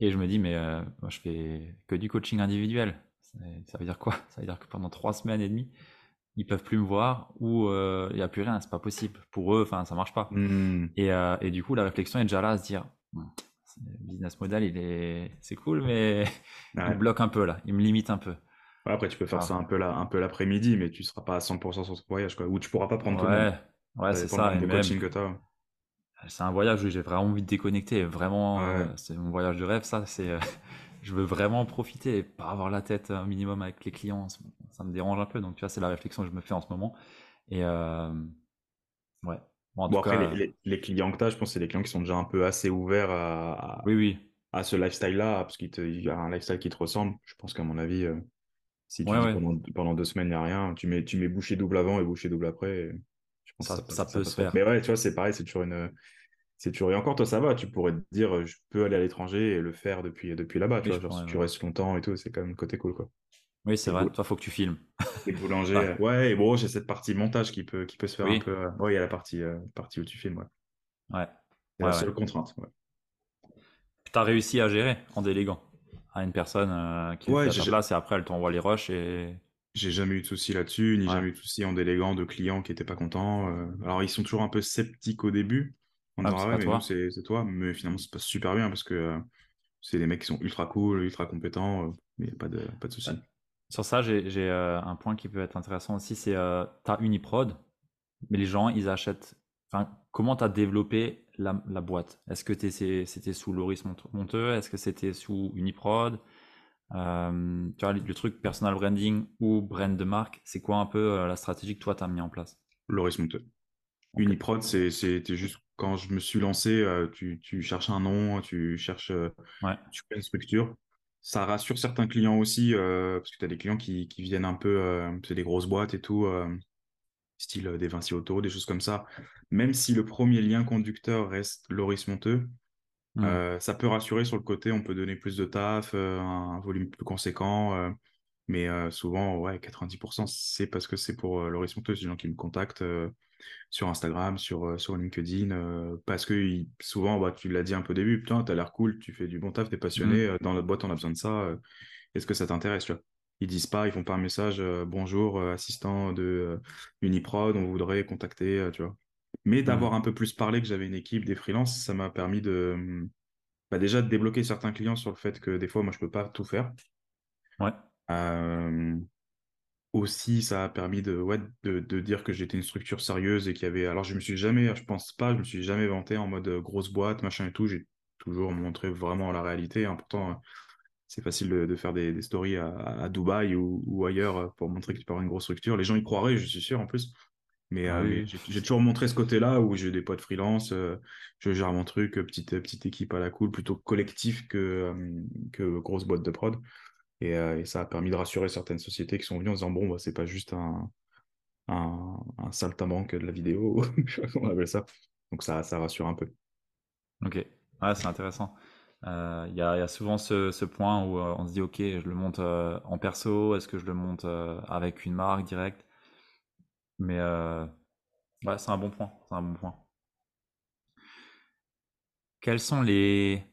et je me dis, mais euh, moi, je fais que du coaching individuel. Ça veut dire quoi? Ça veut dire que pendant trois semaines et demie, ils peuvent plus me voir ou euh, il n'y a plus rien. C'est pas possible. Pour eux, enfin, ça marche pas. Hmm. Et, euh, et du coup, la réflexion est déjà là à se dire, le business model, il est, c'est cool, mais il me bloque un peu là. Il me limite un peu. Ouais, Après, tu peux faire Ah. ça un peu là, un peu l'après-midi, mais tu seras pas à 100% sur ton voyage, quoi. Ou tu pourras pas prendre Ouais. Ouais, c'est ça. Et même. C'est un voyage où j'ai vraiment envie de déconnecter. Vraiment, Ouais. euh, c'est mon voyage de rêve, ça. C'est, euh, je veux vraiment profiter et pas avoir la tête un minimum avec les clients. Ça, me dérange un peu. Donc, tu vois, c'est la réflexion que je me fais en ce moment. Et euh, ouais. Bon, en Bon, tout après, cas, les, clients que t'as, je pense que c'est les clients qui sont déjà un peu assez ouverts à, oui, oui. à ce lifestyle-là, parce qu'il te- y a un lifestyle qui te ressemble. Je pense qu'à mon avis, euh, si tu Ouais, dis ouais. pendant, pendant deux semaines, il n'y a rien, tu mets, tu mets bouchée double avant et bouchée double après. et Ça, peut se faire. Mais ouais, tu vois, c'est pareil, c'est toujours une. C'est toujours. Et encore, toi, ça va, tu pourrais te dire, je peux aller à l'étranger et le faire depuis, depuis là-bas, tu vois. Genre, si tu restes longtemps et tout, c'est quand même le côté cool, quoi. Oui, c'est vrai. bou- Toi, faut que tu filmes. et boulanger, Ouais. euh, ouais, et bon, j'ai cette partie montage qui peut, qui peut se faire un peu. euh, Ouais, il y a la partie, euh, partie où tu filmes, ouais. Ouais. C'est Ouais, la ouais. seule contrainte, ouais. Tu as réussi à gérer en déléguant à une personne euh, qui Ouais, fait à ta place et après, elle t'envoie les rushs et. J'ai jamais eu de soucis là-dessus, ni Ouais. jamais eu de soucis en déléguant de clients qui étaient pas contents. euh. Alors, ils sont toujours un peu sceptiques au début, c'est ah toi. c'est c'est toi. Mais finalement, ça se passe super bien parce que euh, c'est des mecs qui sont ultra cool, ultra compétents, euh, mais pas de, pas de soucis. Sur ça, j'ai euh, un point qui peut être intéressant aussi, c'est euh, t'as Uniprod, mais les gens, ils achètent. Enfin, comment t'as développé la, la boîte? Est-ce que c'est- c'était sous Loris Mont- Monteux? Est-ce que c'était sous Uniprod? Euh, tu vois, le, truc personal branding ou brand de marque, c'est quoi un peu euh, la stratégie que toi t'as mis en place? Loris Monteux. Ok. Uniprod, c'était juste quand je me suis lancé, euh, tu, tu cherches un nom, tu cherches, Ouais. tu fais une structure. Ça rassure certains clients aussi, euh, parce que tu as des clients qui, qui viennent un peu, euh, c'est des grosses boîtes et tout, euh, style des Vinci Auto, des choses comme ça. Même si le premier lien conducteur reste Loris Monteux, Hmm. euh, ça peut rassurer sur le côté, on peut donner plus de taf, euh, un volume plus conséquent. euh, mais souvent, ouais, 90%, c'est parce que c'est pour Monteux, c'est des gens qui me contactent. sur Instagram, sur, sur LinkedIn, parce que il- souvent, bah, tu l'as dit un peu au début, putain, t'as l'air cool, tu fais du bon taf, t'es passionné, euh, dans notre boîte, on a besoin de ça, est-ce que ça t'intéresse, tu vois? Ils disent pas, ils font pas un message, euh, bonjour, euh, assistant de euh, Uniprod, on voudrait contacter, tu vois? Mais Hmm. d'avoir un peu plus parlé que j'avais une équipe, des freelances, ça m'a permis de, hum, bah, déjà de débloquer certains clients sur le fait que des fois, moi, je peux pas tout faire. Ouais. Euh, aussi, ça a permis de, ouais, de, de dire que j'étais une structure sérieuse et qu'il y avait. Alors, je me suis jamais, je pense pas, je me suis jamais vanté en mode grosse boîte, machin et tout. J'ai toujours montré vraiment la réalité. hein. Pourtant, c'est facile de, de faire des, des stories à, à Dubaï ou, ou ailleurs pour montrer que tu peux avoir une grosse structure. Les gens y croiraient, je suis sûr en plus. Mais, Ah euh, mais j'ai toujours montré ce côté-là où j'ai des potes freelance, euh, je gère mon truc, euh, petite, petite équipe à la cool, plutôt collectif que, que grosse boîte de prod. Et, et ça a permis de rassurer certaines sociétés qui sont venues en disant, bon, bah, c'est pas juste un, un, un saltimbanque de la vidéo, je sais pas comment on appelle ça. Donc ça, ça rassure un peu. Ok. Ouais, c'est intéressant. Euh, Il y, a, il y a souvent ce, ce point où euh, on se dit, ok, je le monte euh, en perso, est-ce que je le monte avec une marque directe? Mais euh, c'est un bon point. C'est un bon point. Quelles sont les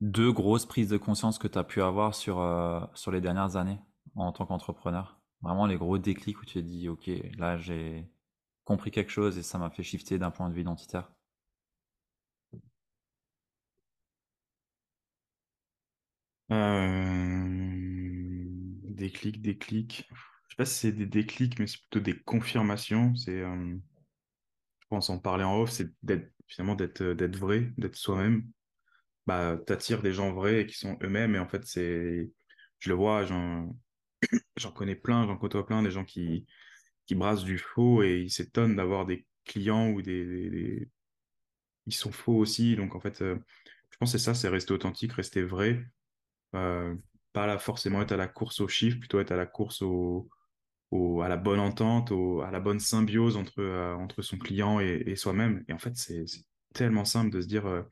deux grosses prises de conscience que tu as pu avoir sur, euh, sur les dernières années en tant qu'entrepreneur? Vraiment les gros déclics où tu t'es dit, ok, là j'ai compris quelque chose et ça m'a fait shifter d'un point de vue identitaire? Euh... Déclic, déclic. Je sais pas si c'est des déclics, mais c'est plutôt des confirmations. C'est, euh, je pense en parler en off, c'est finalement d'être euh, d'être vrai, d'être soi-même. Bah, t'attires des gens vrais qui sont eux-mêmes. Et en fait, c'est, je le vois, j'en j'en connais plein, j'en côtoie plein, des gens qui qui brassent du faux et ils s'étonnent d'avoir des clients ou des, ils sont faux aussi. Donc en fait, euh, je pense que c'est ça, c'est rester authentique, rester vrai. Pas là forcément être à la course aux chiffres, plutôt être à la course au, au- à la bonne entente, au- à la bonne symbiose entre, euh, entre son client et, et soi-même. Et en fait, c'est tellement simple de se dire, euh,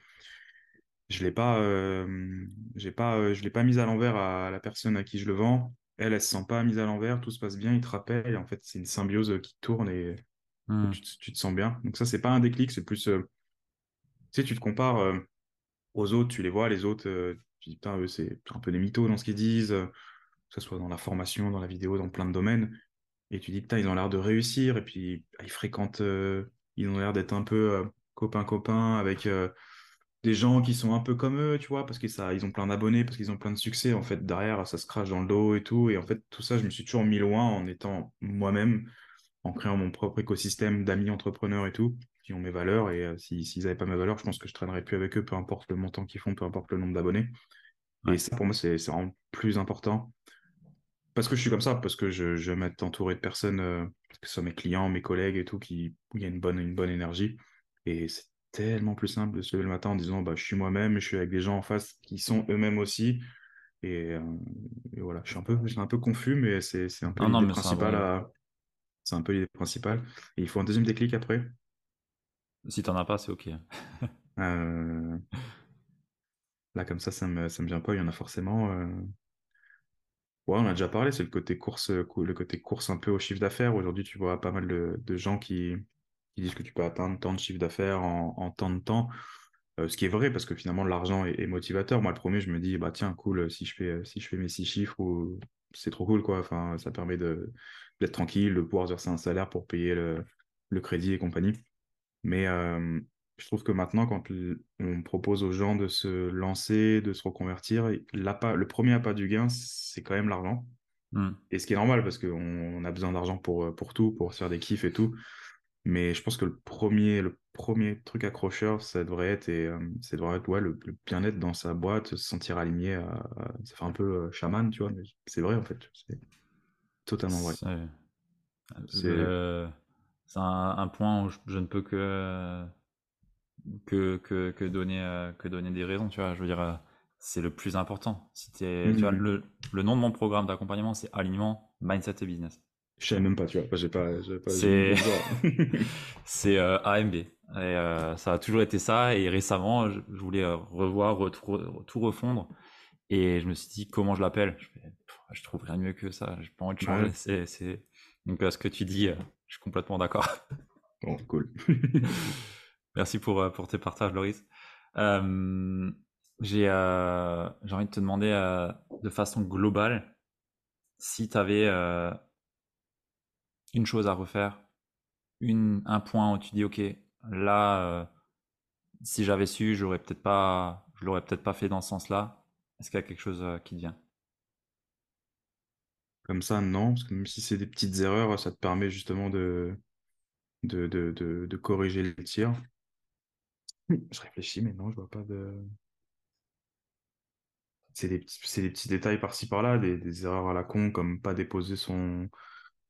je l'ai pas, euh, j'ai pas, je l'ai pas mise à l'envers à la personne à qui je le vends. Elle, elle se sent pas mise à l'envers, tout se passe bien, il te rappelle. Et en fait, c'est une symbiose qui tourne et Hmm. tu, te tu te sens bien. Donc ça, c'est pas un déclic, c'est plus, tu sais, tu te compares aux autres, tu les vois, les autres, tu dis, putain, eux, c'est un peu des mythos dans ce qu'ils disent, que ce soit dans la formation, dans la vidéo, dans plein de domaines. Et tu dis, putain, ils ont l'air de réussir, et puis ah, ils fréquentent, euh, ils ont l'air d'être un peu euh, copains-copains avec euh, des gens qui sont un peu comme eux, tu vois, parce que ça, ils ont plein d'abonnés, parce qu'ils ont plein de succès. En fait, derrière, ça se crache dans le dos et tout. Et en fait, tout ça, je me suis toujours mis loin en étant moi-même en créant mon propre écosystème d'amis entrepreneurs et tout, qui ont mes valeurs. Et si, s'ils n'avaient pas mes valeurs, je pense que je traînerais plus avec eux, peu importe le montant qu'ils font, peu importe le nombre d'abonnés. Et ça, pour moi, c'est c'est vraiment plus important. Parce que je suis comme ça, parce que je, je vais m'être entouré de personnes, euh, que ce soit mes clients, mes collègues et tout, qui, où il y a une bonne, une bonne énergie. Et c'est tellement plus simple de se lever le matin en disant, bah, je suis moi-même, je suis avec des gens en face qui sont eux-mêmes aussi. Et, euh, et voilà, je suis un peu, je suis un peu confus, mais c'est, un peu l'idée principale à, c'est un peu l'idée principale. Et il faut un deuxième déclic après. Si t'en as pas, c'est ok. Euh, là, comme ça, ça me, ça me vient pas, il y en a forcément. Euh. Ouais, on a déjà parlé, c'est le côté course, euh, le côté course un peu au chiffre d'affaires. Aujourd'hui, tu vois pas mal de, gens qui, disent que tu peux atteindre tant de chiffre d'affaires en, tant de temps. Euh, ce qui est vrai, parce que finalement, l'argent est, motivateur. Moi, le premier, je me dis, bah tiens, cool, si je fais, si je fais mes six chiffres c'est trop cool, quoi. Ça permet d'être tranquille, de pouvoir verser un salaire pour payer le, crédit et compagnie. Mais euh, je trouve que maintenant, quand on propose aux gens de se lancer, de se reconvertir, le premier appât du gain, c'est quand même l'argent. Hmm. Et ce qui est normal parce qu'on a besoin d'argent pour, pour tout, pour se faire des kiffs et tout. Mais je pense que le premier, le premier truc accrocheur, ça devrait être, et, euh, ça devrait être ouais, le, bien-être dans sa boîte, se sentir aligné. ça fait un peu euh, chaman, tu vois. Mais c'est vrai, en fait. C'est totalement vrai. C'est un, point où je, ne peux que, que, que, donner, euh, que donner des raisons, tu vois. Je veux dire, c'est le plus important. Si tu vois, mmh. le, le nom de mon programme d'accompagnement, c'est Alignement, Mindset et Business. Je savais même pas, tu vois. J'ai pas, pas c'est c'est euh, AMB. Et euh, ça a toujours été ça. Et récemment, je, voulais euh, revoir, tout refondre. Et je me suis dit, comment je l'appelle? Je, je, trouve rien de mieux que ça. J'ai pas envie de changer. C'est, Donc, ce que tu dis, je suis complètement d'accord. Bon, cool. Merci pour, pour tes partages, Loris. j'ai, j'ai envie de te demander de façon globale si tu avais une chose à refaire, une, un point où tu dis ok, là, euh, si j'avais su, j'aurais peut-être pas, je l'aurais peut-être pas fait dans ce sens-là. Est-ce qu'il y a quelque chose euh, qui te vient? Comme ça, non, parce que même si c'est des petites erreurs, ça te permet justement de, de, de, de, corriger le tir. Je réfléchis, mais non, je vois pas de. C'est des, des, petits détails par-ci par-là, des, des, erreurs à la con, comme pas déposer son,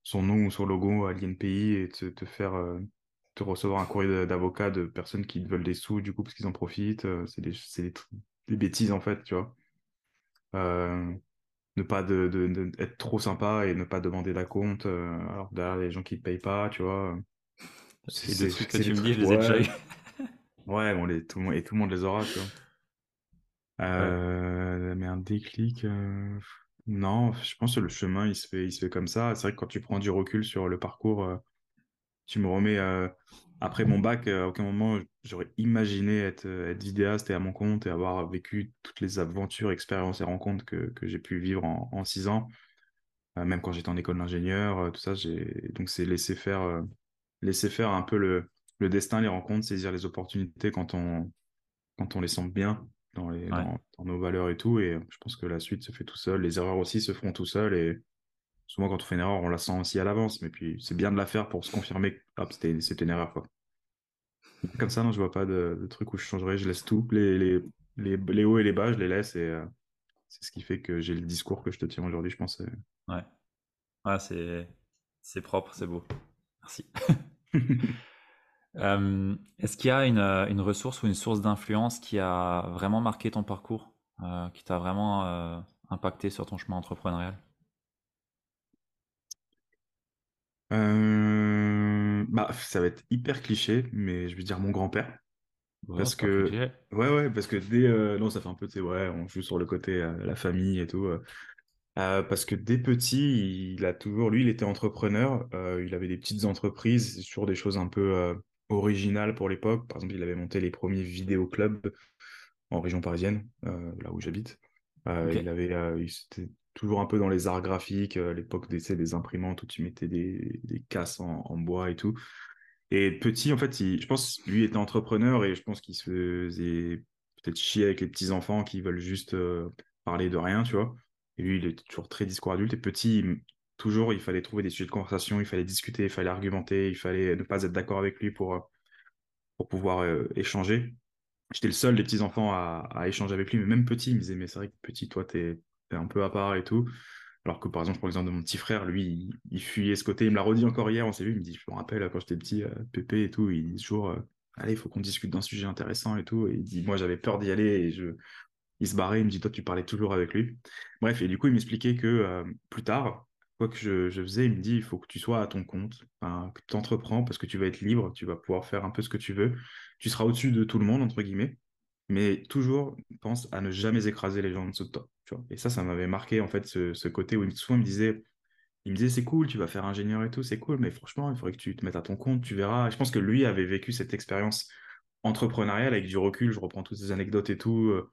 son nom ou son logo à l'INPI et te, te faire euh, te recevoir un courrier d'avocat de personnes qui veulent des sous du coup parce qu'ils en profitent. Euh, c'est des, des, des, bêtises en fait, tu vois. Euh, ne pas de, de, être trop sympa et ne pas demander la compte alors derrière les gens qui ne payent pas, tu vois. C'est des trucs que tu me dis, je les. Ouais, bon, les, tout, le monde, et tout le monde les aura, tu vois. Mais un déclic. Non, je pense que le chemin, il se fait, il se fait comme ça. C'est vrai que quand tu prends du recul sur le parcours, euh, tu me remets euh, après mon bac, euh, à aucun moment j'aurais imaginé être, être vidéaste et à mon compte et avoir vécu toutes les aventures, expériences et rencontres que, que j'ai pu vivre en, en six ans. même quand j'étais en école d'ingénieur, tout ça, j'ai donc c'est laisser faire, laisser faire un peu le, le destin, les rencontres, saisir les opportunités quand on, quand on les sent bien dans, les, dans, nos valeurs et tout. Et je pense que la suite se fait tout seul. Les erreurs aussi se feront tout seul. Et souvent, quand on fait une erreur, on la sent aussi à l'avance. Mais puis, c'est bien de la faire pour se confirmer que c'était une erreur. Quoi. Comme ça, non, je vois pas de, de, truc où je changerais. Je laisse tout. Les, les, les, les, hauts et les bas, je les laisse. Et euh, c'est ce qui fait que j'ai le discours que je te tiens aujourd'hui, je pense. Ouais. Ouais, c'est propre, c'est beau. Merci. Euh, est-ce qu'il y a euh, une, ressource ou une source d'influence qui a vraiment marqué ton parcours, euh, qui t'a vraiment impacté sur ton chemin entrepreneurial? Bah, ça va être hyper cliché, mais je vais dire mon grand-père. parce que ouais ouais parce que dès non ça fait un peu tu sais ouais on joue sur le côté la famille et tout parce que dès petit il a toujours lui il était entrepreneur il avait des petites entreprises sur des choses un peu original pour l'époque. Par exemple, il avait monté les premiers vidéoclubs en région parisienne, euh, là où j'habite. Euh, il avait, euh, c'était toujours un peu dans les arts graphiques, à l'époque des, des imprimantes où tu mettais des, des casses en, bois et tout. Et petit, en fait, je pense lui était entrepreneur et je pense qu'il se faisait peut-être chier avec les petits enfants qui veulent juste parler de rien, tu vois. Et lui, il est toujours très discours adulte. Et petit, toujours, il fallait trouver des sujets de conversation, il fallait discuter, il fallait argumenter, il fallait ne pas être d'accord avec lui pour, euh, pour pouvoir euh, échanger. J'étais le seul des petits-enfants à, échanger avec lui, mais même petit, il me disait, mais c'est vrai que petit, toi, t'es es un peu à part et tout. Alors que par exemple, pour l'exemple de mon petit frère, lui, il, fuyait ce côté. Il me l'a redit encore hier, on s'est vu, il me dit, je me rappelle quand j'étais petit, euh, Pépé et tout, il dit toujours, allez, il faut qu'on discute d'un sujet intéressant et tout. Et il dit, moi, j'avais peur d'y aller et je, il se barrait, il me dit, toi, tu parlais toujours avec lui. Bref, et du coup, il m'expliquait que plus tard, quoi que je, faisais, il me dit, il faut que tu sois à ton compte, que tu entreprends parce que tu vas être libre, tu vas pouvoir faire un peu ce que tu veux. Tu seras au-dessus de tout le monde, entre guillemets, mais toujours pense à ne jamais écraser les gens en dessous de toi. Et ça, ça m'avait marqué, en fait, ce, côté où il, il me disait, il me disait, c'est cool, tu vas faire ingénieur et tout, c'est cool, mais franchement, il faudrait que tu te mettes à ton compte, tu verras. je pense que lui avait vécu cette expérience entrepreneuriale avec du recul, je reprends toutes ces anecdotes et tout. Euh,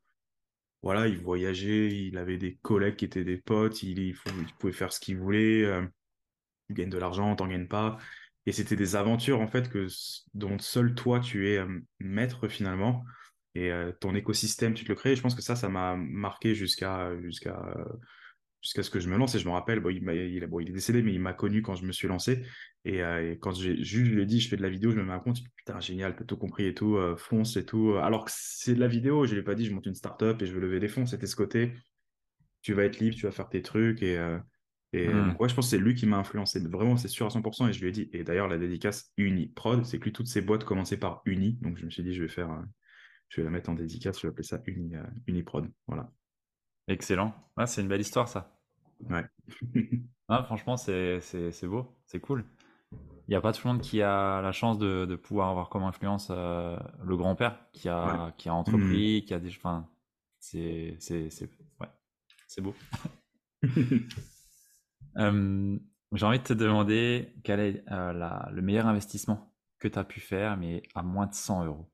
voilà, il voyageait, il avait des collègues qui étaient des potes, il, pouvait faire ce qu'il voulait, euh, gagne de l'argent, t'en gagnes pas. Et c'était des aventures en fait que dont seul toi tu es maître finalement. Et ton écosystème, tu te le crées. Et je pense que ça, ça m'a marqué jusqu'à jusqu'à jusqu'à ce que je me lance. Et je me rappelle, bon, il, il, bon, il est décédé, mais il m'a connu quand je me suis lancé. Et, euh, et quand j'ai juste lui ai dit, je fais de la vidéo, je me mets à compte, putain, génial, t'as tout compris et tout, euh, fonce et tout. Alors que c'est de la vidéo, je lui ai pas dit, je monte une startup et je veux lever des fonds. C'était ce côté, tu vas être libre, tu vas faire tes trucs. Et, euh, et hmm. ouais, je pense que c'est lui qui m'a influencé. Vraiment, c'est sûr à 100%. Et je lui ai dit, et d'ailleurs, la dédicace Uniprod, c'est que lui, toutes ses boîtes commençaient par Uni. Donc, je me suis dit, je vais faire, je vais la mettre en dédicace, je vais appeler ça Uni, Uniprod. Voilà. Excellent. Ah, c'est une belle histoire, ça. Ouais. ah, franchement, c'est beau, c'est cool. Il n'y a pas tout le monde qui a la chance de, de pouvoir avoir comme influence euh, le grand-père qui a, qui a entrepris, mmh. qui a des. Enfin, c'est ouais, beau. euh, J'ai envie de te demander quel est euh, la, le meilleur investissement que tu as pu faire, mais à moins de 100 euros.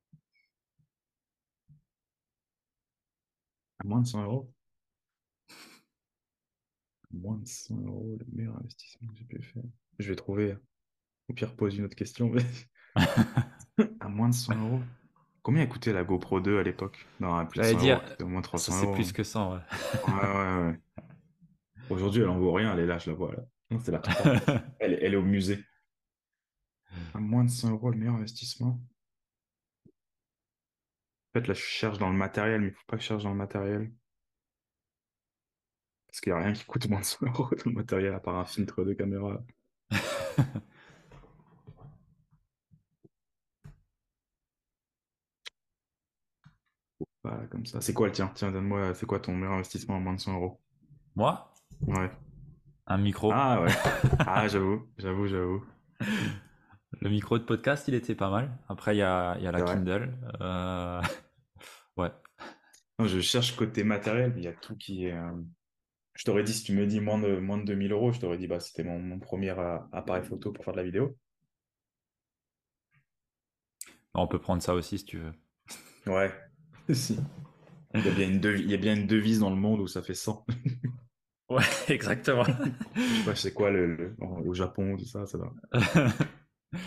À moins de 100 euros? Moins de 100 euros, le meilleur investissement que j'ai pu faire. Je vais trouver. Au pire, pose une autre question. à moins de 100 euros. Combien a coûté la GoPro 2 à l'époque? Non, plus de 100 dire, au moins 300 euros. C'est plus que 100, ouais. ouais, ouais, ouais. Aujourd'hui, elle en vaut rien, elle est là, je la vois là. C'est la elle, elle est au musée. À moins de 100 euros, le meilleur investissement. En fait, là, je cherche dans le matériel, mais il ne faut pas que je cherche dans le matériel. Parce qu'il n'y a rien qui coûte moins de 100 euros dans le matériel à part un filtre de caméra. voilà, comme ça. C'est quoi le tien Tiens, donne-moi, c'est quoi ton meilleur investissement à moins de 100 euros? Moi? Ouais. Un micro. Ah ouais. ah, j'avoue, j'avoue, j'avoue. Le micro de podcast, il était pas mal. Après, il y a, y a la Kindle. Euh... ouais. Non, je cherche côté matériel, mais il y a tout qui est. Euh, je t'aurais dit, si tu me dis moins de, moins de 2000 euros, je t'aurais dit, bah, c'était mon, premier euh, appareil photo pour faire de la vidéo. On peut prendre ça aussi si tu veux. Ouais, si. Il y, a bien une devise, il y a bien une devise dans le monde où ça fait 100. ouais, exactement. je sais pas, c'est quoi le, au Japon, tout ça, ça va.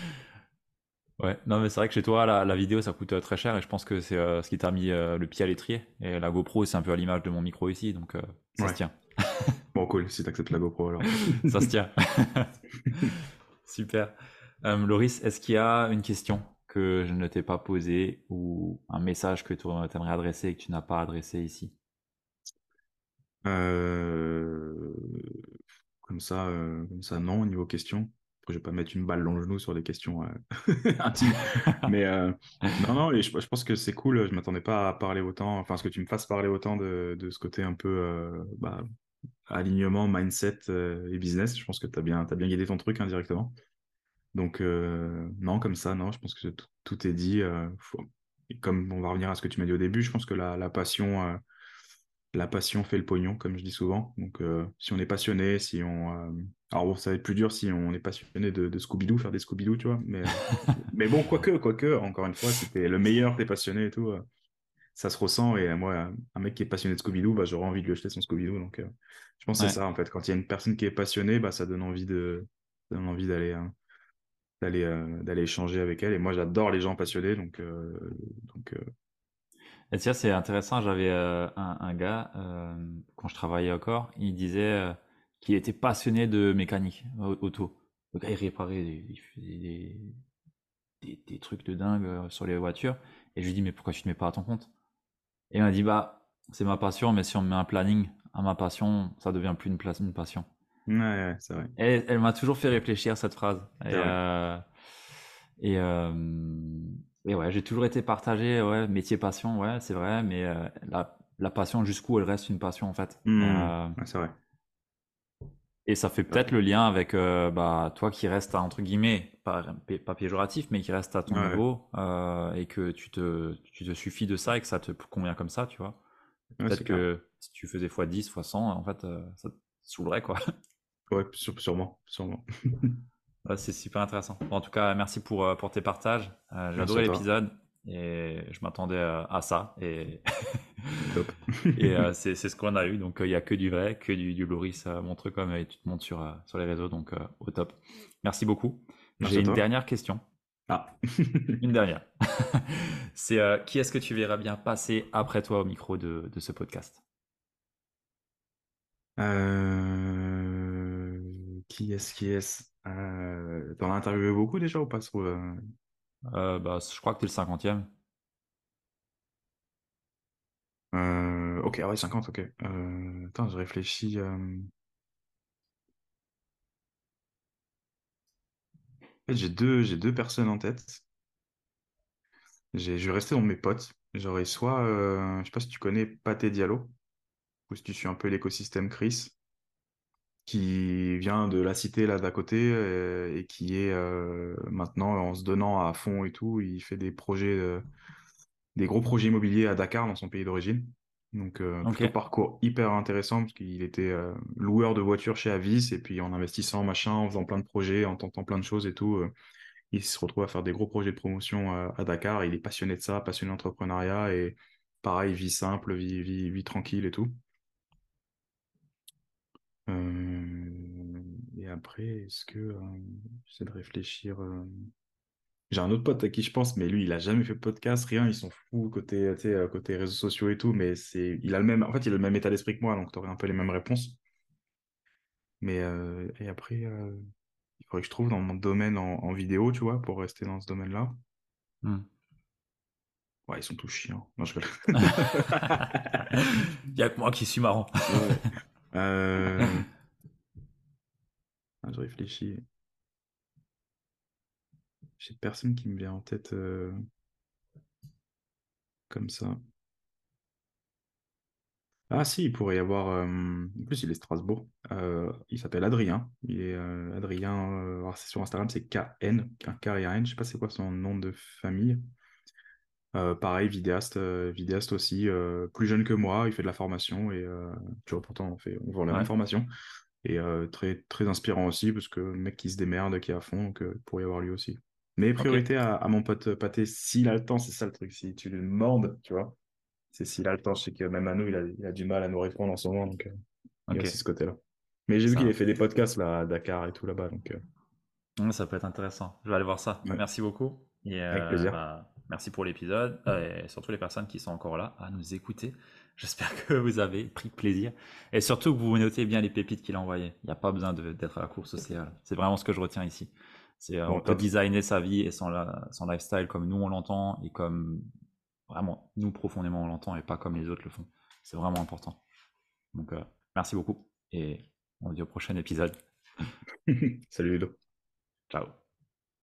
ouais, non, mais c'est vrai que chez toi, la, vidéo, ça coûte euh, très cher et je pense que c'est euh, ce qui t'a mis le pied à l'étrier. Et la GoPro, c'est un peu à l'image de mon micro ici, donc ça se tient. bon, cool, si tu acceptes la GoPro alors. Ça se tient. Super. Euh, Loris, est-ce qu'il y a une question que je ne t'ai pas posée ou un message que tu aimerais adresser et que tu n'as pas adressé ici? Euh, Comme ça, euh, comme ça, non, au niveau question. Je vais pas mettre une balle dans le genou sur des questions intimes. Mais non, non, et je, pense que c'est cool. Je m'attendais pas à parler autant, enfin, ce que tu me fasses parler autant de, de ce côté un peu bah, alignement, mindset euh, et business. Je pense que tu as bien, as bien guidé ton truc indirectement. Donc, euh, non, comme ça, non, je pense que tout, est dit. Euh, et comme on va revenir à ce que tu m'as dit au début, je pense que la, passion, la passion fait le pognon, comme je dis souvent. Donc, si on est passionné, si on. alors, bon, ça va être plus dur si on est passionné de, Scooby-Doo, faire des Scooby-Doo, tu vois. Mais, mais bon, quoique, quoique, encore une fois, c'était le meilleur, t'es passionné et tout ça se ressent. Et moi, un mec qui est passionné de Scooby-Doo, bah, j'aurais envie de lui acheter son Scooby-Doo. Donc, euh, je pense que c'est ça, en fait. Quand il y a une personne qui est passionnée, bah, ça donne envie de, donne envie d'aller, hein, d'aller, euh, d'aller échanger avec elle. Et moi, j'adore les gens passionnés. Donc, euh, donc et tiens, c'est intéressant. J'avais un, un, gars, quand je travaillais encore, il disait qu'il était passionné de mécanique auto. Le gars, il réparait, des, des, des, trucs de dingue sur les voitures. Et je lui dis, mais pourquoi tu te mets pas à ton compte? Et il m'a dit, bah, c'est ma passion, mais si on met un planning à ma passion, ça devient plus une, une passion. Ouais, c'est vrai. Et elle m'a toujours fait réfléchir cette phrase. Et, euh, et, euh, et, ouais, j'ai toujours été partagé, ouais, métier passion, ouais, c'est vrai, mais euh, la, la, passion jusqu'où elle reste une passion en fait. Mmh. Euh, c'est vrai. Et ça fait peut-être le lien avec euh, bah, toi qui reste entre guillemets, pas, pas péjoratif, mais qui reste à ton niveau euh, et que tu te, tu te suffis de ça et que ça te convient comme ça, tu vois. Peut-être que si tu faisais x10, x100, en fait, euh, ça te saoulerait quoi. Ouais, sûrement, sûrement. c'est super intéressant. en tout cas, merci pour, pour tes partages. J'ai adoré l'épisode et je m'attendais à ça. Et et c'est ce qu'on a eu. Donc, il n'y a que du vrai, que du, du Loris montre comme et tu te montres sur, sur les réseaux. Donc, au top. Merci beaucoup. J'ai une dernière question. Ah. une dernière. c'est qui est-ce que tu verras bien passer après toi au micro de, de ce podcast? Qui est-ce qui est-ce? Euh, T'en as interviewé beaucoup déjà ou pas euh, bah, Je crois que tu es le cinquantième. Euh, ok, ah ouais, 50, ok. Euh, attends, je réfléchis. Euh... En fait, j'ai deux, j'ai deux personnes en tête. Je vais rester dans mes potes. J'aurais soit, euh, je sais pas si tu connais Pathé Diallo, ou si tu suis un peu l'écosystème Chris, qui vient de la cité là d'à côté et qui est maintenant en se donnant à fond et tout, il fait des projets, des gros projets immobiliers à Dakar, dans son pays d'origine. Donc, euh, plutôt parcours hyper intéressant parce qu'il était euh, loueur de voitures chez Avis et puis en investissant, machin, en faisant plein de projets, en tentant plein de choses et tout, euh, il se retrouve à faire des gros projets de promotion à Dakar. Il est passionné de ça, passionné d'entrepreneuriat et pareil, vie simple, vie, vie, vie tranquille et tout. et après, est-ce que j'essaie de réfléchir j'ai un autre pote à qui je pense, mais lui, il a jamais fait de podcast, rien, ils sont fous côté, euh, côté réseaux sociaux et tout, mais c'est, il a le même, en fait, il a le même état d'esprit que moi, donc tu aurais un peu les mêmes réponses. Mais, euh, et après, euh, il faudrait que je trouve dans mon domaine en, vidéo, tu vois, pour rester dans ce domaine-là. Hmm. Ouais, ils sont tous chiants. Non, je Il n'y a que moi qui suis marrant. Ah, je réfléchis. J'ai personne qui me vient en tête euh, comme ça. Ah si, il pourrait y avoir. Euh, en plus, il est Strasbourg. Euh, il s'appelle Adrien. Il est Adrien. c'est sur Instagram, c'est KN, un K et un N. Je sais pas c'est quoi son nom de famille. pareil, vidéaste, vidéaste aussi, plus jeune que moi. Il fait de la formation et tu vois pourtant on fait, on vend la même formation et très très inspirant aussi parce que le mec qui se démerde, qui est à fond, donc il pourrait y avoir lui aussi. Mais priorité à, mon pote Pâté, s'il a le temps, c'est ça le truc. Si tu lui demandes, tu vois, c'est s'il a le temps. Je sais que même à nous, il a, du mal à nous répondre en ce moment. Donc, euh, il y a aussi ce côté-là. Mais j'ai vu qu'il a fait des podcasts là, à Dakar et tout là-bas. Donc, euh. Ça peut être intéressant. Je vais aller voir ça. Merci beaucoup. Et, Avec euh, plaisir. Bah, merci pour l'épisode. et surtout les personnes qui sont encore là à nous écouter. J'espère que vous avez pris plaisir. Et surtout que vous notez bien les pépites qu'il a envoyées. Il n'y a pas besoin d'être à la course sociale. C'est vraiment ce que je retiens ici. C'est, euh, on peut designer sa vie et son, son lifestyle comme nous on l'entend et comme vraiment nous profondément on l'entend et pas comme les autres le font. C'est vraiment important. Donc euh, merci beaucoup et on se dit au prochain épisode. Salut Ludo. Ciao.